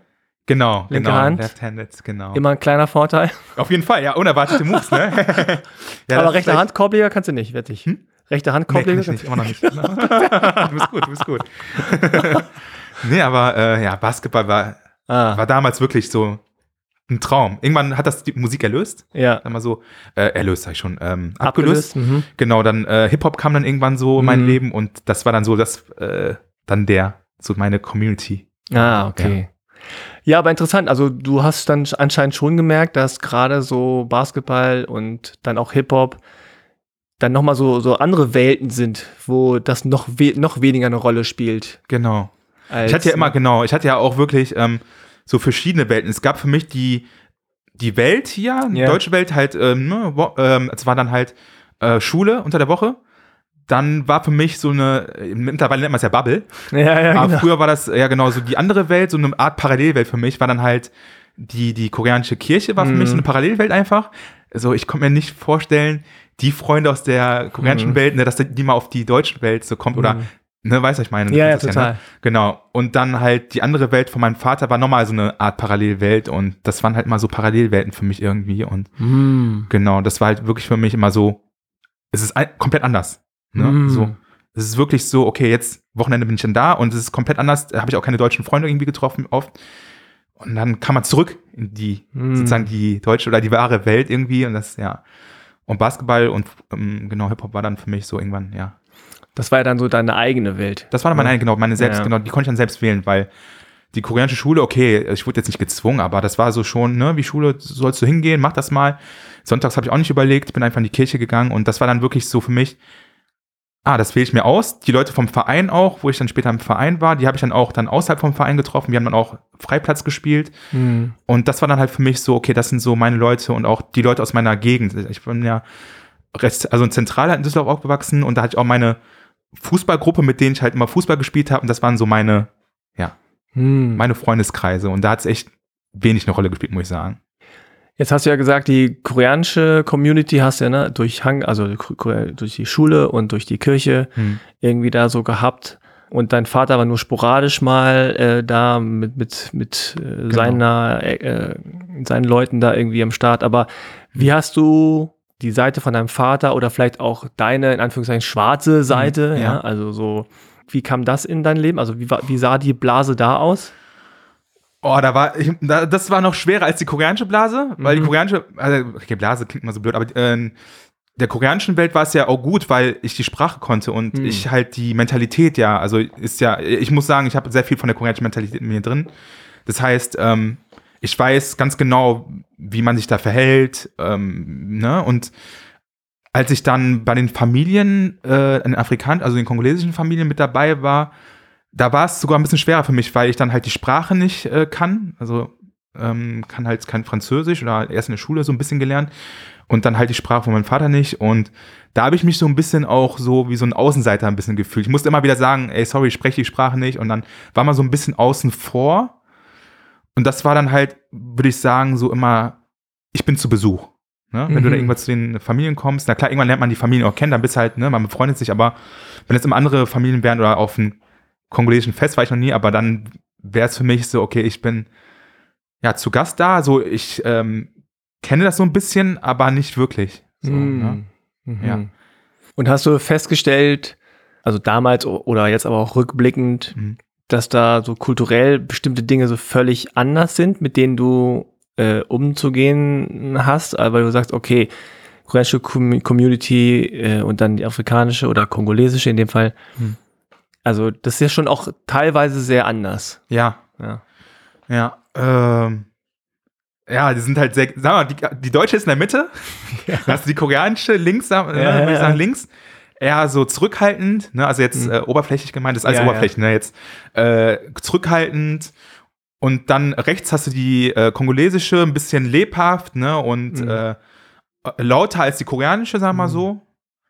genau, linke genau, Hand. Left-handed, genau. Immer ein kleiner Vorteil. Auf jeden Fall, ja, unerwartete Moves, ne? ja, Aber rechte echt- Hand Korbleger kannst du nicht, wette ich. Hm? Rechte Hand Nee, kann Korbleger ich nicht, immer noch nicht. du bist gut, du bist gut. nee, aber äh, ja, Basketball war, Ah, war damals wirklich so ein Traum. Irgendwann hat das die Musik erlöst. ja. Sag mal so, äh, erlöst sag ich schon, ähm, abgelöst. Mhm. Genau, dann äh, Hip-Hop kam dann irgendwann so in mein Mhm. Leben und das war dann so, das, äh, dann der, so meine Community. Ah, okay. Ja. aber interessant. Also du hast dann anscheinend schon gemerkt, dass gerade so Basketball und dann auch Hip-Hop dann nochmal so, so andere Welten sind, wo das noch, we noch weniger eine Rolle spielt. Genau. Ich hatte ja immer, genau, ich hatte ja auch wirklich ähm, so verschiedene Welten. Es gab für mich die, die Welt hier, die Ja. deutsche Welt halt, ähm, ne, wo, ähm, es war dann halt äh, Schule unter der Woche. Dann war für mich so eine, mittlerweile nennt man es ja Bubble, Ja, ja, aber genau. früher war das ja genau so die andere Welt, so eine Art Parallelwelt für mich, war dann halt die, die koreanische Kirche war für Mhm. mich so eine Parallelwelt einfach. Also ich konnte mir nicht vorstellen, die Freunde aus der koreanischen Mhm. Welt, ne, dass die mal auf die deutsche Welt so kommt oder, Mhm. ne, weißt du, was ich meine? Ja, ja, total. ne? Genau. Und dann halt die andere Welt von meinem Vater war nochmal so eine Art Parallelwelt und das waren halt immer so Parallelwelten für mich irgendwie und Mm. genau, das war halt wirklich für mich immer so, es ist komplett anders. Ne? Mm. So. Es ist wirklich so, okay, jetzt Wochenende bin ich dann da und es ist komplett anders, da habe ich auch keine deutschen Freunde irgendwie getroffen oft. Und dann kam man zurück in die, Mm. sozusagen die deutsche oder die wahre Welt irgendwie und das, ja. Und Basketball und ähm, genau, Hip-Hop war dann für mich so irgendwann, ja. Das war ja dann so deine eigene Welt. Das war dann meine, Ja. genau, meine selbst, Ja. genau, die konnte ich dann selbst wählen, weil die koreanische Schule, okay, ich wurde jetzt nicht gezwungen, aber das war so schon, ne, wie Schule sollst du hingehen, mach das mal. Sonntags habe ich auch nicht überlegt, bin einfach in die Kirche gegangen und das war dann wirklich so für mich, ah, das wähle ich mir aus. Die Leute vom Verein auch, wo ich dann später im Verein war, die habe ich dann auch dann außerhalb vom Verein getroffen. Wir haben dann auch Freiplatz gespielt Mm. und das war dann halt für mich so, okay, das sind so meine Leute und auch die Leute aus meiner Gegend. Ich bin ja also in Zentrale in Düsseldorf aufgewachsen und da hatte ich auch meine Fußballgruppe, mit denen ich halt immer Fußball gespielt habe und das waren so meine, Mm. meine Freundeskreise und da hat es echt wenig eine Rolle gespielt, muss ich sagen. Jetzt hast du ja gesagt, die koreanische Community hast du ja ne, durch Hang, also durch die Schule und durch die Kirche Hm. irgendwie da so gehabt. Und dein Vater war nur sporadisch mal äh, da mit, mit, mit äh, seiner, äh, seinen Leuten da irgendwie am Start. Aber wie hast du die Seite von deinem Vater oder vielleicht auch deine, in Anführungszeichen, schwarze Seite, Mhm, ja. ja. also so, wie kam das in dein Leben? Also wie, war- wie sah die Blase da aus? Oh, da war, ich, da, das war noch schwerer als die koreanische Blase, weil die Mhm. koreanische, also, okay, Blase klingt mal so blöd, aber äh, der koreanischen Welt war es ja auch gut, weil ich die Sprache konnte und Mhm. ich halt die Mentalität ja, also ist ja, ich muss sagen, ich habe sehr viel von der koreanischen Mentalität in mir drin. Das heißt, ähm, ich weiß ganz genau, wie man sich da verhält, ähm, ne, und als ich dann bei den Familien, äh, in Afrikan, also den kongolesischen Familien mit dabei war, da war es sogar ein bisschen schwerer für mich, weil ich dann halt die Sprache nicht äh, kann. Also ähm, kann halt kein Französisch oder erst in der Schule so ein bisschen gelernt und dann halt die Sprache von meinem Vater nicht. Und da habe ich mich so ein bisschen auch so wie so ein Außenseiter ein bisschen gefühlt. Ich musste immer wieder sagen, ey, sorry, ich spreche die Sprache nicht. Und dann war man so ein bisschen außen vor. Und das war dann halt, würde ich sagen, so immer, ich bin zu Besuch. Ne? Wenn du Mhm. da irgendwann zu den Familien kommst, na klar, irgendwann lernt man die Familien auch kennen, dann bist du halt, ne, man befreundet sich, aber wenn jetzt immer andere Familien wären oder auf einem kongolesischen Fest war ich noch nie, aber dann wäre es für mich so, okay, ich bin ja zu Gast da, so ich ähm, kenne das so ein bisschen, aber nicht wirklich. So, ne? Mhm. Ja. Und hast du festgestellt, also damals oder jetzt aber auch rückblickend, Mhm. dass da so kulturell bestimmte Dinge so völlig anders sind, mit denen du äh, umzugehen hast, äh, weil du sagst, okay, koreanische Com Community äh, und dann die afrikanische oder kongolesische in dem Fall. Mhm. Also das ist ja schon auch teilweise sehr anders. Ja, Ja. ja. Ähm, ja, die sind halt sehr, sag mal, die, die deutsche ist in der Mitte, hast du die koreanische links, Ja, äh, würde ich ja. sagen links. eher so zurückhaltend, ne? Also jetzt äh, oberflächlich gemeint, das ist alles Mhm. Ja, ja. oberflächlich, ne? Jetzt äh, zurückhaltend und dann rechts hast du die äh, kongolesische, ein bisschen lebhaft, ne? Und Mhm. äh, lauter als die koreanische, sagen wir mal so.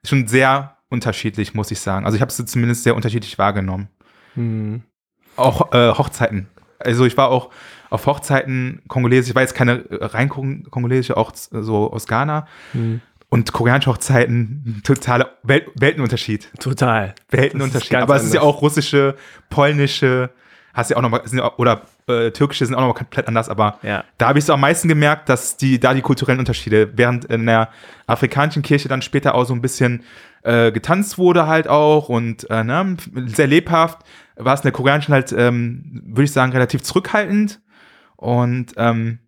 Schon sehr unterschiedlich, muss ich sagen. Also ich habe es zumindest sehr unterschiedlich wahrgenommen. Hm. Auch äh, Hochzeiten. Also ich war auch auf Hochzeiten kongolesisch, ich war jetzt keine äh, rein kong kongolesische, auch so aus Ghana. Hm. Und koreanische Hochzeiten, totaler Welt Weltenunterschied. Total. Weltenunterschied. Aber es ist ja auch russische, polnische, hast ja auch noch mal, sind ja auch, oder äh, türkische sind auch noch mal komplett anders. Aber Ja. da habe ich so am meisten gemerkt, dass die da die kulturellen Unterschiede, während in der afrikanischen Kirche dann später auch so ein bisschen äh, getanzt wurde halt auch und äh, ne, sehr lebhaft, war es in der koreanischen halt, ähm, würde ich sagen, relativ zurückhaltend. Und ähm,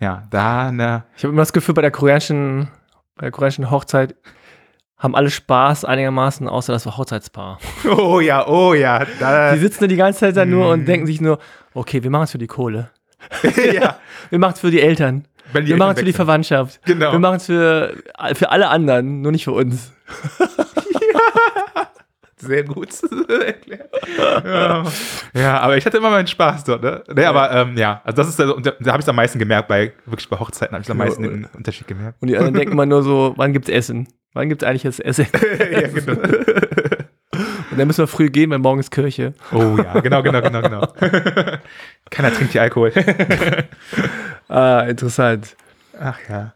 ja, da der Ich habe immer das Gefühl, bei der koreanischen, bei der koreanischen Hochzeit haben alle Spaß einigermaßen, außer das Hochzeitspaar. Oh ja, oh ja. Da, Die sitzen da die ganze Zeit da nur Mhm. und denken sich nur, okay, wir machen es für die Kohle. ja. Wir machen es für die Eltern. Wenn wir machen es für die. Verwandtschaft. Genau. Wir machen es für, für alle anderen, nur nicht für uns. Sehr gut erklärt. Ja. ja, aber ich hatte immer meinen Spaß dort, ne? Nee, aber ähm, ja, also das ist also, und da, da habe ich es am meisten gemerkt, bei wirklich bei Hochzeiten habe ich am meisten den Unterschied gemerkt. Und die anderen denken immer nur so, wann gibt's Essen? Wann gibt's eigentlich das Essen? ja, genau. Und dann müssen wir früh gehen, weil morgen ist Kirche. Oh ja, genau, genau, genau, genau. Keiner trinkt hier Alkohol. Ah, interessant. Ach ja.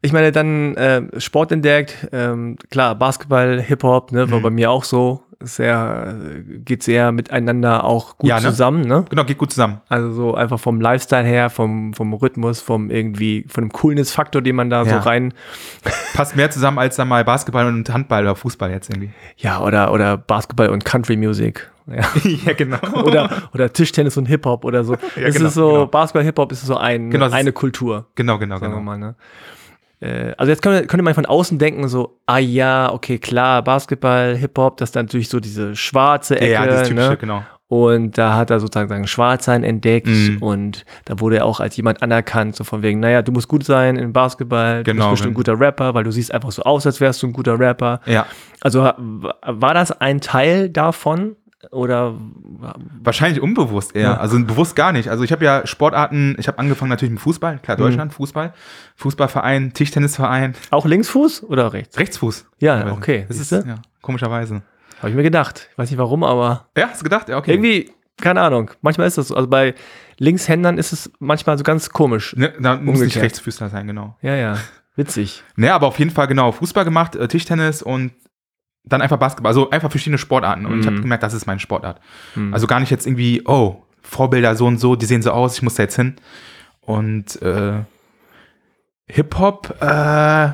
Ich meine, dann äh, Sport entdeckt, ähm, klar, Basketball, Hip-Hop, ne, Mhm. war bei mir auch so. Sehr, geht sehr miteinander auch gut Ja, ne? zusammen, ne? Genau, geht gut zusammen. Also so einfach vom Lifestyle her, vom, vom Rhythmus, vom irgendwie, von dem Coolness-Faktor, den man da so Ja. rein, Passt mehr zusammen als dann mal Basketball und Handball oder Fußball jetzt irgendwie. ja, oder, oder Basketball und Country Music. Ja. ja, genau. Oder, oder Tischtennis und Hip-Hop oder so. Ja, es genau, ist so, genau. Basketball, Hip-Hop ist so ein, Genau, das ist- eine Kultur. Genau, genau, genau. mal. Ne? Äh, also jetzt könnte, könnte man von außen denken, so, ah ja, okay, klar, Basketball, Hip-Hop, das ist dann natürlich so diese schwarze Ecke. Ja, das typische, ne? genau. Und da hat er sozusagen seinen Schwarzsein entdeckt Mhm. und da wurde er auch als jemand anerkannt, so von wegen, naja, du musst gut sein in Basketball, du Genau, bist bestimmt ein wenn- guter Rapper, weil du siehst einfach so aus, als wärst du ein guter Rapper. Ja. Also war das ein Teil davon oder Wahrscheinlich unbewusst eher. Ja. Also bewusst gar nicht. Also ich habe ja Sportarten, ich habe angefangen natürlich mit Fußball, klar, Deutschland, Fußball, Fußballverein, Tischtennisverein, auch Linksfuß oder rechts? Rechtsfuß. Ja, okay, Das ist, ja, komischerweise. Habe ich mir gedacht. Ich weiß nicht warum, aber Ja, hast du gedacht? Ja, okay. irgendwie, keine Ahnung. Manchmal ist das so. Also bei Linkshändern ist es manchmal so ganz komisch. Ne, da muss nicht. Rechtsfüßler sein, genau. Ja, ja. Witzig. Ne, aber auf jeden Fall genau Fußball gemacht, äh, Tischtennis und dann einfach Basketball. Also einfach verschiedene Sportarten. Und ich habe Mhm. gemerkt, das ist meine Sportart. Mhm. Also gar nicht jetzt irgendwie, oh, Vorbilder so und so, die sehen so aus, ich muss da jetzt hin. Und äh, Hip-Hop, äh,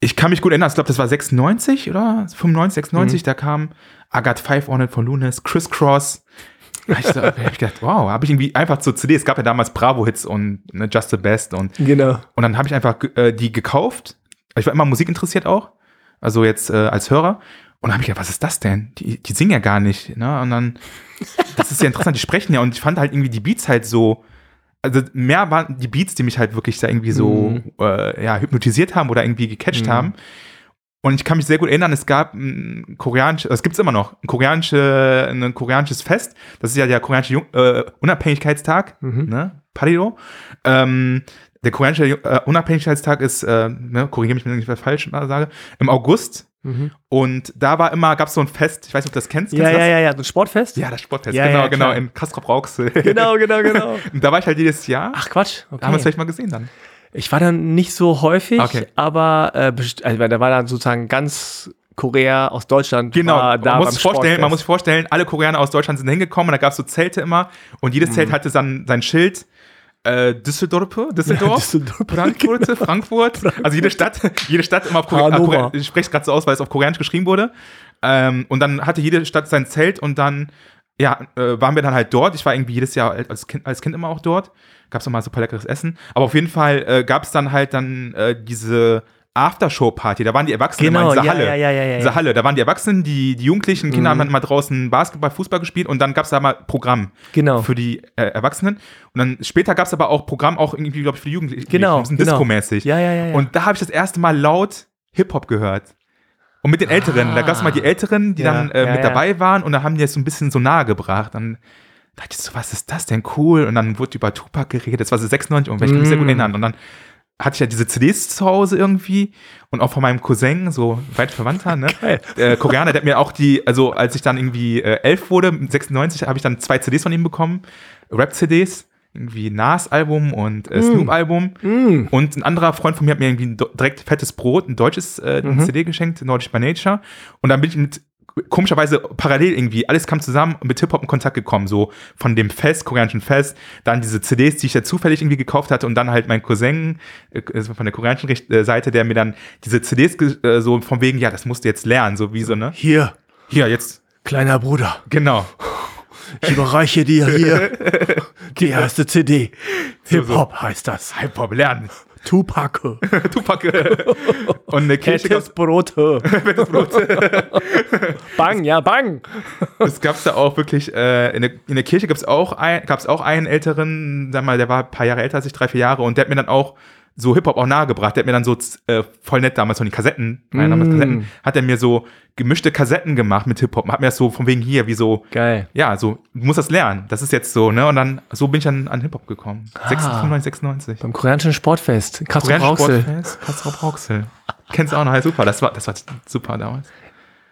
ich kann mich gut erinnern, ich glaube, das war 96 oder 95, 96, Mhm. da kam I Got Five on It von Lunas, Criss Cross. Da hab ich, so, hab ich gedacht, wow, habe ich irgendwie einfach so CDs, es gab ja damals Bravo-Hits und ne, Just the Best und Genau. und dann habe ich einfach äh, die gekauft. Ich war immer Musik interessiert auch. Also jetzt äh, als Hörer. Und dann habe ich gedacht, was ist das denn? Die, die singen ja gar nicht. Ne? Und dann, das ist ja interessant, die sprechen ja. Und ich fand halt irgendwie die Beats halt so, also mehr waren die Beats, die mich halt wirklich da irgendwie so Mhm. äh, ja, hypnotisiert haben oder irgendwie gecatcht Mhm. haben. Und ich kann mich sehr gut erinnern, es gab ein koreanisches, es gibt es immer noch, ein, koreanische, ein koreanisches Fest. Das ist ja der koreanische Jung, äh, Unabhängigkeitstag, Mhm. ne? Parido. Ähm, der koreanische äh, Unabhängigkeitstag ist, äh, ne, korrigiere mich, wenn ich was falsch sage, im August. Mhm. Und da war immer, gab es so ein Fest, ich weiß nicht, ob du das kennst. Ja, kennst ja, das? ja, ja. So ein Sportfest? Ja, das Sportfest, Ja, genau, ja, genau, in Kastrop Rauxel. Genau, genau, genau. Und da war ich halt jedes Jahr. Ach Quatsch. da haben wir es Okay. vielleicht mal gesehen dann. Ich war dann nicht so häufig, Okay. aber äh, also, da war dann sozusagen ganz Korea aus Deutschland Genau, war da man, muss beim sich vorstellen, man muss sich vorstellen, alle Koreaner aus Deutschland sind hingekommen und da gab es so Zelte immer und jedes Mhm. Zelt hatte dann sein Schild. Äh, Düsseldorf, Düsseldorf, Düsseldorf. Frankfurt, Frankfurt. Also jede Stadt, jede Stadt immer auf Koreanisch. Korea, ich spreche es gerade so aus, weil es auf Koreanisch geschrieben wurde. Ähm, und dann hatte jede Stadt sein Zelt und dann, ja, äh, waren wir dann halt dort. Ich war irgendwie jedes Jahr als Kind, als Kind immer auch dort. Gab es mal super leckeres Essen. Aber auf jeden Fall äh, gab es dann halt dann äh, diese Aftershow-Party. Da waren die Erwachsenen immer in Genau, dieser ja, Halle. ja, ja, ja, ja. Diese Halle. Da waren die Erwachsenen, die, die Jugendlichen, Kinder Mhm. haben dann mal draußen Basketball, Fußball gespielt und dann gab es da mal Programm Genau. für die äh, Erwachsenen. Und dann später gab es aber auch Programm auch irgendwie, glaube ich, für die Jugendlichen. Genau, Ein bisschen genau. Disco-mäßig. Ja, ja, ja. Und da habe ich das erste Mal laut Hip-Hop gehört. Und mit den Älteren, da gab es mal die Älteren, die dann äh, mit dabei waren und da haben die es so ein bisschen so nahe gebracht. Dann dachte ich so, was ist das denn cool? Und dann wurde über Tupac geredet, das war so 96 und ich kann mich sehr gut Mm. erinnern. Und dann hatte ich ja diese CDs zu Hause irgendwie und auch von meinem Cousin, so weit Verwandter, ne? Äh, Koreaner, der hat mir auch die, also als ich dann irgendwie äh, elf wurde, 96, habe ich dann zwei CDs von ihm bekommen, Rap-CDs, irgendwie Nas-Album und äh, Snoop-Album. Mm. Und ein anderer Freund von mir hat mir irgendwie direkt fettes Brot, ein deutsches äh, Mhm. CD geschenkt, Nordisch by Nature. Und dann bin ich mit komischerweise parallel irgendwie, alles kam zusammen und mit Hip-Hop in Kontakt gekommen, so von dem Fest, koreanischen Fest, dann diese CDs, die ich ja zufällig irgendwie gekauft hatte und dann halt mein Cousin äh, also von der koreanischen äh, Seite, der mir dann diese CDs äh, so von wegen, ja, das musst du jetzt lernen, so wie so, ne? Hier, Hier, jetzt, kleiner Bruder, genau. ich überreiche dir hier die erste CD. Hip-Hop heißt das. Hip-Hop lernen. Tupac. Tupac. und eine Kirche Fettes Brot. bang, ja, bang. Es gab da auch wirklich, äh, in, der, in der Kirche gab's auch, ein, gab's auch einen älteren, sag mal, der war ein paar Jahre älter als ich, drei, vier Jahre, und der hat mir dann auch so Hip-Hop auch nahegebracht. Der hat mir dann so äh, voll nett damals von den Kassetten, mm. damals Kassetten, hat er mir so gemischte Kassetten gemacht mit Hip-Hop. Hat mir das so von wegen hier, wie so, Geil. ja, so, du musst das lernen. Das ist jetzt so, ne? Und dann, so bin ich dann an Hip-Hop gekommen. Ah. 96, 96. Beim koreanischen Sportfest. Rauxel. Sportfest, Kastrop Rauxel. Kennst du auch noch, ja, super, das war, das war super damals.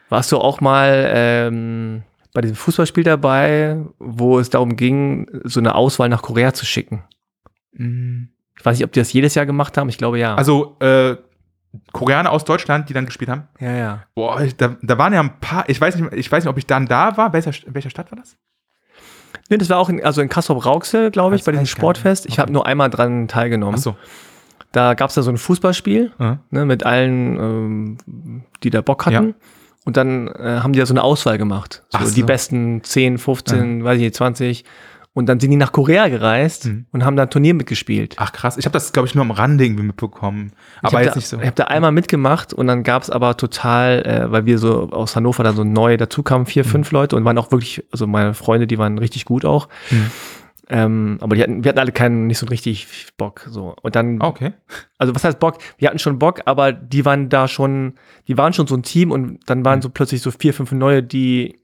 Warst du auch mal ähm, bei diesem Fußballspiel dabei, wo es darum ging, so eine Auswahl nach Korea zu schicken? Mm. Ich weiß nicht, ob die das jedes Jahr gemacht haben. Ich glaube ja. Also, äh, Koreaner aus Deutschland, die dann gespielt haben. ja, ja. Boah, da, da waren ja ein paar, ich weiß nicht, ich weiß nicht, ob ich dann da war. Welcher, in welcher Stadt war das? Nee, das war auch in, also in Kastrop Rauxel, glaube ich, Das bei diesem. Sportfest. Ich habe nur einmal dran teilgenommen. Achso. Da gab es da so ein Fußballspiel Ja. ne, mit allen, ähm, die da Bock hatten. Ja. Und dann äh, haben die da so eine Auswahl gemacht. So, Ach so. Die besten 10, 15, weiß ich nicht, 20. Und dann sind die nach Korea gereist Mhm. und haben da ein Turnier mitgespielt. Ach krass, ich habe das, glaube ich, nur am Rande irgendwie mitbekommen. Aber jetzt da, nicht so. Ich habe da einmal mitgemacht und dann gab es aber total, äh, weil wir so aus Hannover da so neu dazukamen, vier, Mhm. fünf Leute und waren auch wirklich, also meine Freunde, die waren richtig gut auch. Mhm. Ähm, aber die hatten, wir hatten alle keinen, nicht so richtig Bock. So. Und dann, Ah, okay. also was heißt Bock? Wir hatten schon Bock, aber die waren da schon, die waren schon so ein Team und dann Mhm. waren so plötzlich so vier, fünf neue, die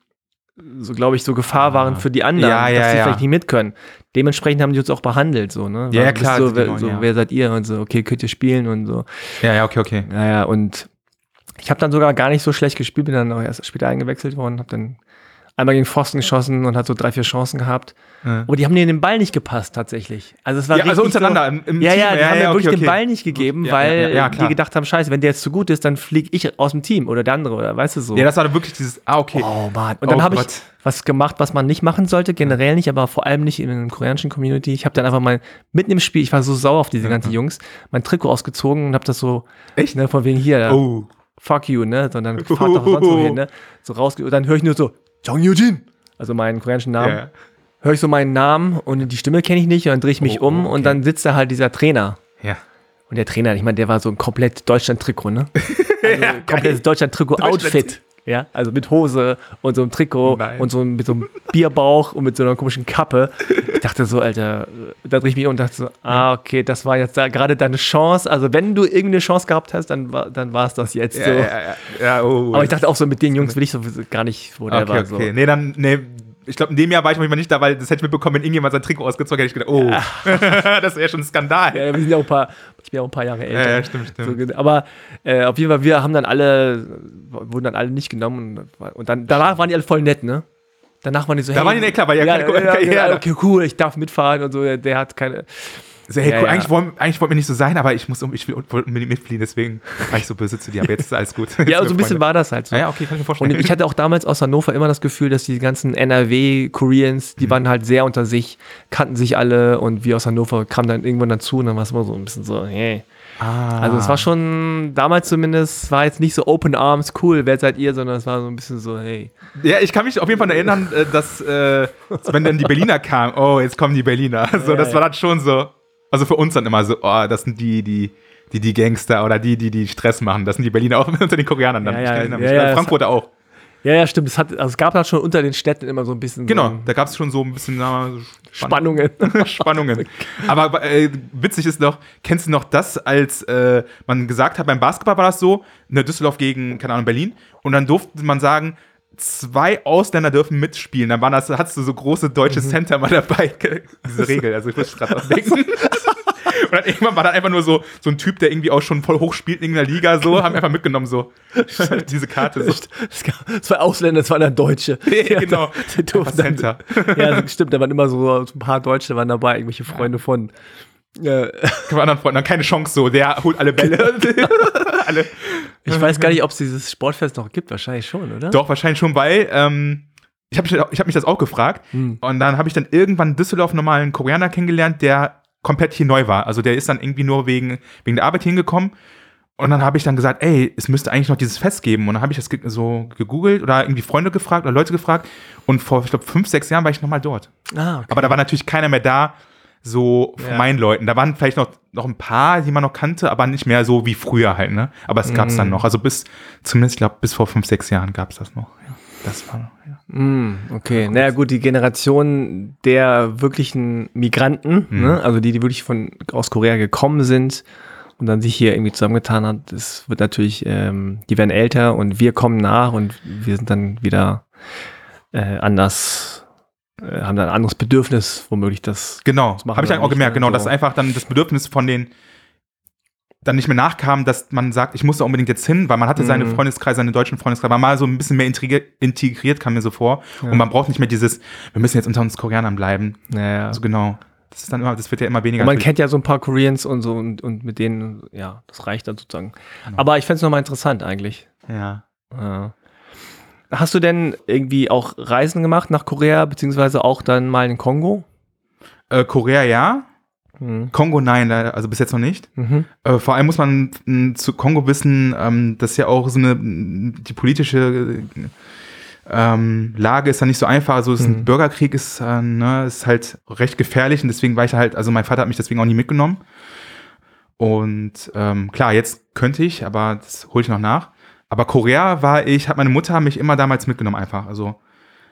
so, glaube ich, so Gefahr waren für die anderen. Ja, ja, dass sie vielleicht nicht mit können. Dementsprechend haben die uns auch behandelt, so, ne? Ja, klar, So, wer, so wer seid ihr? Und so, okay, könnt ihr spielen und so. Ja, ja, okay, okay. Ja, ja, und ich habe dann sogar gar nicht so schlecht gespielt, bin dann auch erst später eingewechselt worden, habe dann einmal gegen Pfosten geschossen und hat so drei, vier Chancen gehabt. Ja. Aber die haben mir in den Ball nicht gepasst tatsächlich. Also es war Ja, also untereinander so, im, im ja, Team. ja, die haben mir wirklich okay, den. Ball nicht gegeben, Ja, weil ja, ja, die gedacht haben, scheiße, wenn der jetzt zu gut ist, dann fliege ich aus dem Team oder der andere oder weißt du so. Ja, das war dann wirklich dieses, ah, okay. Oh Mann. Und dann Oh habe ich was gemacht, was man nicht machen sollte, generell nicht, aber vor allem nicht in der koreanischen Community. Ich habe dann einfach mal mitten im Spiel, ich war so sauer auf diese ganzen Jungs, mein Trikot ausgezogen und habe das so, Echt? ne, von wegen hier, Oh. fuck you, ne, sondern fahrt doch sonst wo hin, ne, so raus, und dann höre ich nur so, Jong Yujin, also meinen koreanischen Namen, Ja. höre ich so meinen Namen und die Stimme kenne ich nicht und dann drehe ich mich Oh, um okay. und dann sitzt da halt dieser Trainer. Ja. Und der Trainer, ich meine, der war so ein komplett Deutschland-Trikot, ne? Also komplettes Deutschland-Trikot-Outfit. Ja, also mit Hose und so einem Trikot Nein. und so mit so einem Bierbauch und mit so einer komischen Kappe. Ich dachte so, Alter, äh, da drehe ich mich um und dachte so, ah, okay, das war jetzt da gerade deine Chance. Also wenn du irgendeine Chance gehabt hast, dann war dann war es das jetzt Ja, so. ja, ja, oh. Aber ich dachte auch so, mit den Jungs will ich so gar nicht, wo der okay, war. okay. So. Nee, dann, nee, ich glaube, in dem Jahr war ich manchmal nicht da, weil das hätte ich mitbekommen, wenn irgendjemand sein Trikot ausgezogen hätte, ich gedacht, oh, das wäre schon ein Skandal. Ja, wir sind ja auch ein paar, ich bin ja auch ein paar Jahre älter. Ja, ja, stimmt, stimmt. So, aber äh, auf jeden Fall, wir haben dann alle, wurden dann alle nicht genommen und, und dann danach waren die alle voll nett, ne? Danach waren die so, Da waren die nett, klar, weil ja keine- ja, ja, ja. okay, cool, ich darf mitfahren und so, der, der hat keine. So, hey, Ja, cool, ja. eigentlich wollten wollten wir nicht so sein, aber ich muss um, ich will unbedingt mitfliehen, deswegen war ich so böse zu dir. Aber jetzt ist alles gut. Ja, so ein wir bisschen war das halt so. Ja, okay, kann ich mir vorstellen. Und ich hatte auch damals aus Hannover immer das Gefühl, dass die ganzen NRW-Koreans, Mhm. die waren halt sehr unter sich, kannten sich alle und wir aus Hannover kamen dann irgendwann dazu und dann war es immer so ein bisschen so, hey. ah. Also es war schon, damals zumindest, war jetzt nicht so Open Arms, cool, wer seid ihr, sondern es war so ein bisschen so, hey. Ja, ich kann mich auf jeden Fall erinnern, äh, dass, äh, wenn dann die Berliner kamen, oh, jetzt kommen die Berliner. So, Ja, das ja. war dann schon so. Also für uns dann immer so, oh, das sind die, die, die, die Gangster oder die, die, die Stress machen. Das sind die Berliner auch unter den Koreanern dann. Ja, ja, ja, Frankfurter auch. Ja, ja, stimmt. Es, hat, also es gab halt schon unter den Städten immer so ein bisschen Genau, so da gab es schon so ein bisschen na, so Spann- Spannungen. Spannungen. Aber äh, witzig ist noch, kennst du noch das, als äh, man gesagt hat, beim Basketball war das so, ne, Düsseldorf gegen, keine Ahnung, Berlin, und dann durfte man sagen, zwei Ausländer dürfen mitspielen. Dann waren das, hattest du so große deutsche Center mal dabei. Diese Regel, also ich muss gerade dran denken. Und dann irgendwann war dann einfach nur so, so ein Typ, der irgendwie auch schon voll hoch spielt in der Liga, so, haben einfach mitgenommen, so, diese Karte. So. Es gab zwei Ausländer, waren dann Deutsche. Ja, genau. Die durften dann, ja, stimmt, da waren immer so, so ein paar Deutsche waren dabei, irgendwelche Freunde von. Ja, Von anderen Freunden, keine Chance so, der holt alle Bälle. alle. ich weiß gar nicht, ob es dieses Sportfest noch gibt, wahrscheinlich schon, oder? Doch, wahrscheinlich schon, weil ähm, ich habe ich hab mich das auch gefragt. Hm. Und dann habe ich dann irgendwann in Düsseldorf nochmal einen Koreaner kennengelernt, der komplett hier neu war. Also der ist dann irgendwie nur wegen, wegen der Arbeit hingekommen. Und dann habe ich dann gesagt, ey, es müsste eigentlich noch dieses Fest geben. Und dann habe ich das so gegoogelt oder irgendwie Freunde gefragt oder Leute gefragt. Und vor, ich glaube, fünf, sechs Jahren war ich nochmal dort. Ah, okay. Aber da war natürlich keiner mehr da, so von Ja. meinen Leuten. Da waren vielleicht noch, noch ein paar, die man noch kannte, aber nicht mehr so wie früher halt, ne? Aber es gab's Mhm. dann noch. Also bis, zumindest, ich glaube, bis vor fünf, sechs Jahren gab's das noch. Ja, das war, ja. Mm, okay, naja gut, die Generation der wirklichen Migranten, Mhm. ne? also die, die wirklich von aus Korea gekommen sind und dann sich hier irgendwie zusammengetan hat, das wird natürlich, ähm, die werden älter und wir kommen nach und wir sind dann wieder äh, anders, äh, haben dann ein anderes Bedürfnis, womöglich das. Genau, machen habe ich dann auch gemerkt, ne? genau, So. dass einfach dann das Bedürfnis von den dann nicht mehr nachkam, dass man sagt, ich muss da unbedingt jetzt hin, weil man hatte seine Mhm. Freundeskreise, seine deutschen Freundeskreise, war mal so ein bisschen mehr integriert, kam mir so vor. Ja. Und man braucht nicht mehr dieses, wir müssen jetzt unter uns Koreanern bleiben. Naja. Also genau. Das ist dann immer, das wird ja immer weniger. Und man natürlich. kennt ja so ein paar Koreans und so und, und mit denen, ja, das reicht dann sozusagen. Genau. Aber ich fände es nochmal interessant eigentlich. ja. Ja. Hast du denn irgendwie auch Reisen gemacht nach Korea, beziehungsweise auch dann mal in Kongo? Äh, Korea ja, Mhm. Kongo nein, leider, also bis jetzt noch nicht. Mhm. Äh, vor allem muss man mh, zu Kongo wissen, ähm, dass ja auch so eine, mh, die politische äh, ähm, Lage ist da nicht so einfach. Also es ist ein Mhm. Bürgerkrieg ist, äh, ne, ist halt recht gefährlich und deswegen war ich halt, also mein Vater hat mich deswegen auch nie mitgenommen. Und ähm, klar, jetzt könnte ich, aber das hole ich noch nach. Aber Korea war ich, hat meine Mutter mich immer damals mitgenommen einfach. Also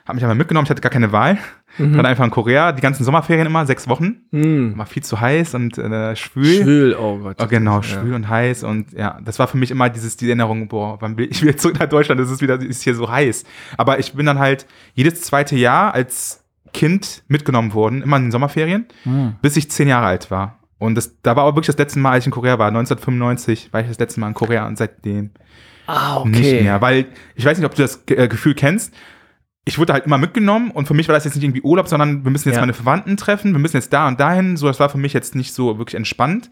hat mich einmal mitgenommen, ich hatte gar keine Wahl. Mhm. Dann einfach in Korea, die ganzen Sommerferien immer, sechs Wochen. Mhm. War viel zu heiß und äh, schwül. Schwül, oh Gott. Oh, genau, Ja. schwül und heiß und ja, das war für mich immer dieses, die Erinnerung, boah, wann will ich wieder zurück nach Deutschland, es ist wieder, es ist hier so heiß. Aber ich bin dann halt jedes zweite Jahr als Kind mitgenommen worden, immer in den Sommerferien, Mhm. bis ich zehn Jahre alt war. Und das, da war auch wirklich das letzte Mal, als ich in Korea war, 1995 war ich das letzte Mal in Korea und seitdem Ah, okay. nicht mehr. Weil, ich weiß nicht, ob du das äh, Gefühl kennst, ich wurde halt immer mitgenommen und für mich war das jetzt nicht irgendwie Urlaub, sondern wir müssen jetzt Ja. meine Verwandten treffen, wir müssen jetzt da und dahin. So, das war für mich jetzt nicht so wirklich entspannt.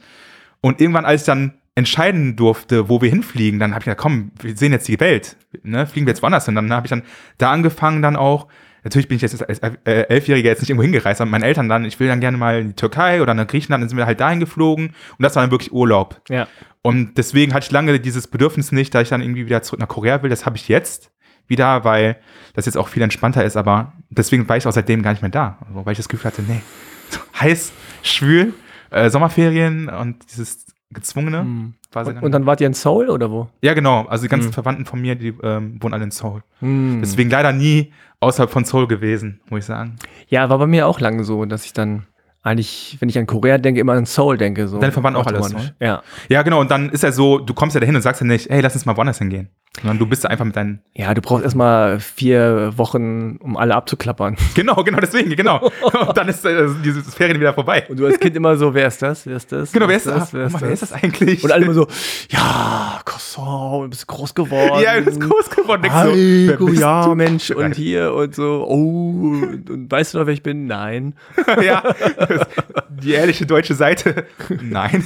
Und irgendwann, als ich dann entscheiden durfte, wo wir hinfliegen, dann habe ich gesagt, komm, wir sehen jetzt die Welt. Ne? Fliegen wir jetzt woanders hin. Dann habe ich dann da angefangen, dann auch. Natürlich bin ich jetzt als äh, Elfjähriger jetzt nicht irgendwo hingereist, aber meine Eltern dann, ich will dann gerne mal in die Türkei oder nach Griechenland, dann sind wir halt dahin geflogen und das war dann wirklich Urlaub. Ja. Und deswegen hatte ich lange dieses Bedürfnis nicht, da ich dann irgendwie wieder zurück nach Korea will. Das habe ich jetzt wieder, weil das jetzt auch viel entspannter ist. Aber deswegen war ich auch seitdem gar nicht mehr da. Also, weil ich das Gefühl hatte, nee, heiß, schwül, äh, Sommerferien und dieses gezwungene. Mhm. Und, und dann wart ihr in Seoul oder wo? ja, genau. Also die ganzen Mhm. Verwandten von mir, die ähm, wohnen alle in Seoul. Mhm. Deswegen leider nie außerhalb von Seoul gewesen, muss ich sagen. Ja, war bei mir auch lange so, dass ich dann eigentlich, wenn ich an Korea denke, immer an Seoul denke. So Deine Verwandten auch alle aus automatisch. Seoul? Ja. Ja, genau. Und dann ist ja so, du kommst ja dahin und sagst ja nicht, hey, lass uns mal woanders hingehen. Sondern du bist einfach mit deinen Ja, du brauchst erstmal vier Wochen, um alle abzuklappern. Genau, genau deswegen, genau. Und dann ist äh, diese Ferien wieder vorbei. Und du als Kind immer so, wer ist das? Wer ist das? Genau, wer ist das? das? Wer ist, wer ist das eigentlich? Und alle immer so, ja, Croissant, du bist groß geworden. ja, du bist groß geworden. Denkst so, ja, du? Mensch, und hier und so, oh, und, und weißt du noch, wer ich bin? Nein. ja, das- die ehrliche deutsche Seite. Nein.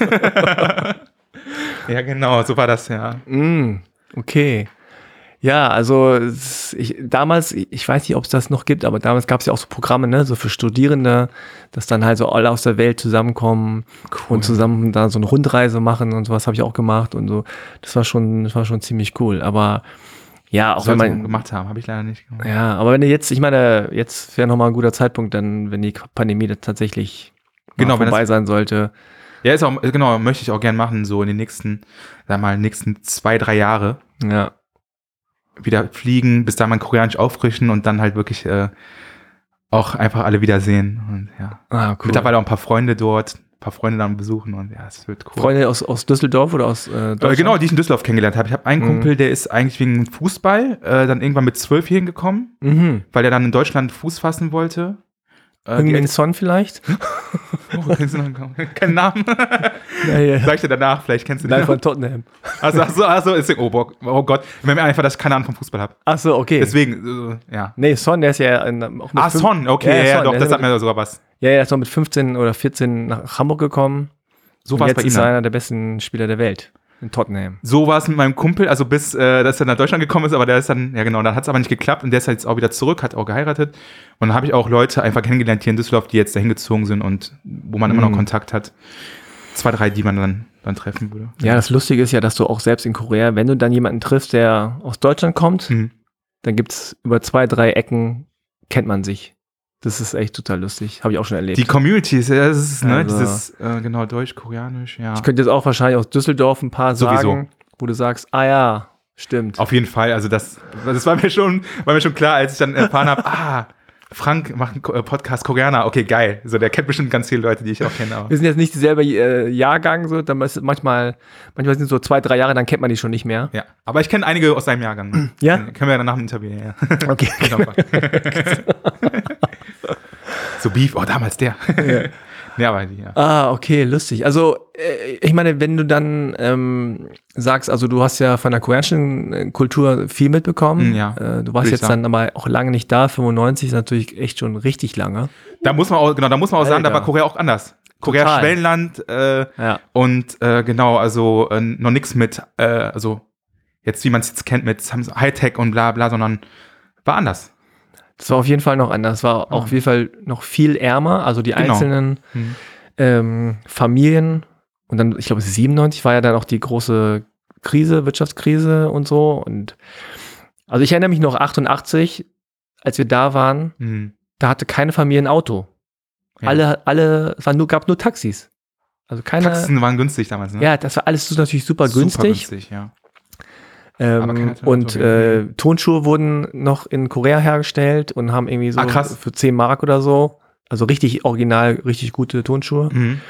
ja, genau, so war das, ja. Mm, okay. Ja, also ich, damals, ich weiß nicht, ob es das noch gibt, aber damals gab es ja auch so Programme, ne, so für Studierende, dass dann halt so alle aus der Welt zusammenkommen und zusammen da so eine Rundreise machen und sowas habe ich auch gemacht und so. Das war schon, das war schon ziemlich cool. Aber ja, auch wenn Sollte man gemacht haben, habe ich leider nicht gemacht. Ja, aber wenn du jetzt, ich meine, jetzt wäre nochmal ein guter Zeitpunkt, dann, wenn die Pandemie tatsächlich Genau, wenn vorbei das- sein sollte. Ja, ist auch, genau, möchte ich auch gern machen, so in den nächsten, sag mal, nächsten zwei, drei Jahre. Ja. wieder fliegen, bis da mein Koreanisch auffrischen und dann halt wirklich äh, auch einfach alle wiedersehen. Und ja. Ah, cool. Mittlerweile auch ein paar Freunde dort, ein paar Freunde dann besuchen und ja, es wird cool. Freunde aus, aus Düsseldorf oder aus äh, Äh, Deutschland? genau, die ich in Düsseldorf kennengelernt habe. Ich habe einen Mhm. Kumpel, der ist eigentlich wegen Fußball äh, dann irgendwann mit zwölf hier hingekommen, Mhm. weil er dann in Deutschland Fuß fassen wollte. Äh, Son vielleicht? oh, kennst du noch keinen Namen? Ja, ja. Sag ich dir danach, vielleicht kennst du Nein, den. von Tottenham. Also, also, also ist oh, boah, oh Gott, ich meine einfach, dass ich keine Ahnung vom Fußball habe. Ach so, okay. Deswegen, äh, ja. Nee, Son, der ist ja in, auch mit Ah, Son, okay, Ja, ja, ja, Son, doch, das sagt mir sogar was. Ja, er ist noch mit 15 oder 14 nach Hamburg gekommen. So war es jetzt bei ihm. ist er einer der besten Spieler der Welt. In Tottenham. So war es mit meinem Kumpel, also bis, äh, dass er nach Deutschland gekommen ist, aber der ist dann, ja genau, dann hat es aber nicht geklappt und der ist halt jetzt auch wieder zurück, hat auch geheiratet. Und dann habe ich auch Leute einfach kennengelernt hier in Düsseldorf, die jetzt dahin gezogen sind und wo man immer noch Mhm. Kontakt hat. Zwei, drei, die man dann, dann treffen würde. Ja, das Lustige ist ja, dass du auch selbst in Korea, wenn du dann jemanden triffst, der aus Deutschland kommt, Mhm. dann gibt es über zwei, drei Ecken, kennt man sich. Das ist echt total lustig. Habe ich auch schon erlebt. Die Communities, ja, das ist, ne, Also- dieses, äh, genau, Deutsch, Koreanisch, ja. ich könnte jetzt auch wahrscheinlich aus Düsseldorf ein paar Sowieso. sagen, wo du sagst, ah ja, stimmt. Auf jeden Fall, also das, das war mir schon, war mir schon klar, als ich dann erfahren habe, ah, Frank macht einen äh, Podcast Koreaner, okay, geil. So, der kennt bestimmt ganz viele Leute, die ich auch kenne. Wir sind jetzt nicht dieselbe äh, Jahrgang, so, dann ist manchmal, manchmal sind es so zwei, drei Jahre, dann kennt man die schon nicht mehr. Ja, aber ich kenne einige aus seinem Jahrgang. Ja? Können können wir dann nach dem Interview, ja. Okay. So Beef, oh, damals der. Ja, aber die, ja. Ah, okay, lustig. Also, äh, ich meine, wenn du dann ähm, sagst, also du hast ja von der koreanischen äh, Kultur viel mitbekommen. Mm, ja, Äh, du warst jetzt sagen. dann aber auch lange nicht da. 95 ist natürlich echt schon richtig lange. Da muss man auch, genau, da muss man auch sagen, da Alter. war Korea auch anders. Korea Total. Schwellenland äh, Ja. und äh, genau, also äh, noch nichts mit, äh, also jetzt wie man es jetzt kennt mit Hightech und bla bla, sondern war anders. Das war auf jeden Fall noch anders. Es war auch auf jeden Fall noch viel ärmer. Also die Genau. einzelnen Hm. ähm, Familien. Und dann, ich glaube, 97 war ja dann auch die große Krise, Wirtschaftskrise und so. Und also ich erinnere mich noch 88, als wir da waren, Hm. da hatte keine Familie ein Auto. Ja. Alle, alle, es waren nur, gab nur Taxis. Also keine. Taxen waren günstig damals, ne? Ja, das war alles natürlich super Super günstig. günstig, ja. Ähm, Aber und äh, Tonschuhe wurden noch in Korea hergestellt und haben irgendwie so Ah, für 10 Mark oder so. Also richtig original, richtig gute Tonschuhe. Mhm.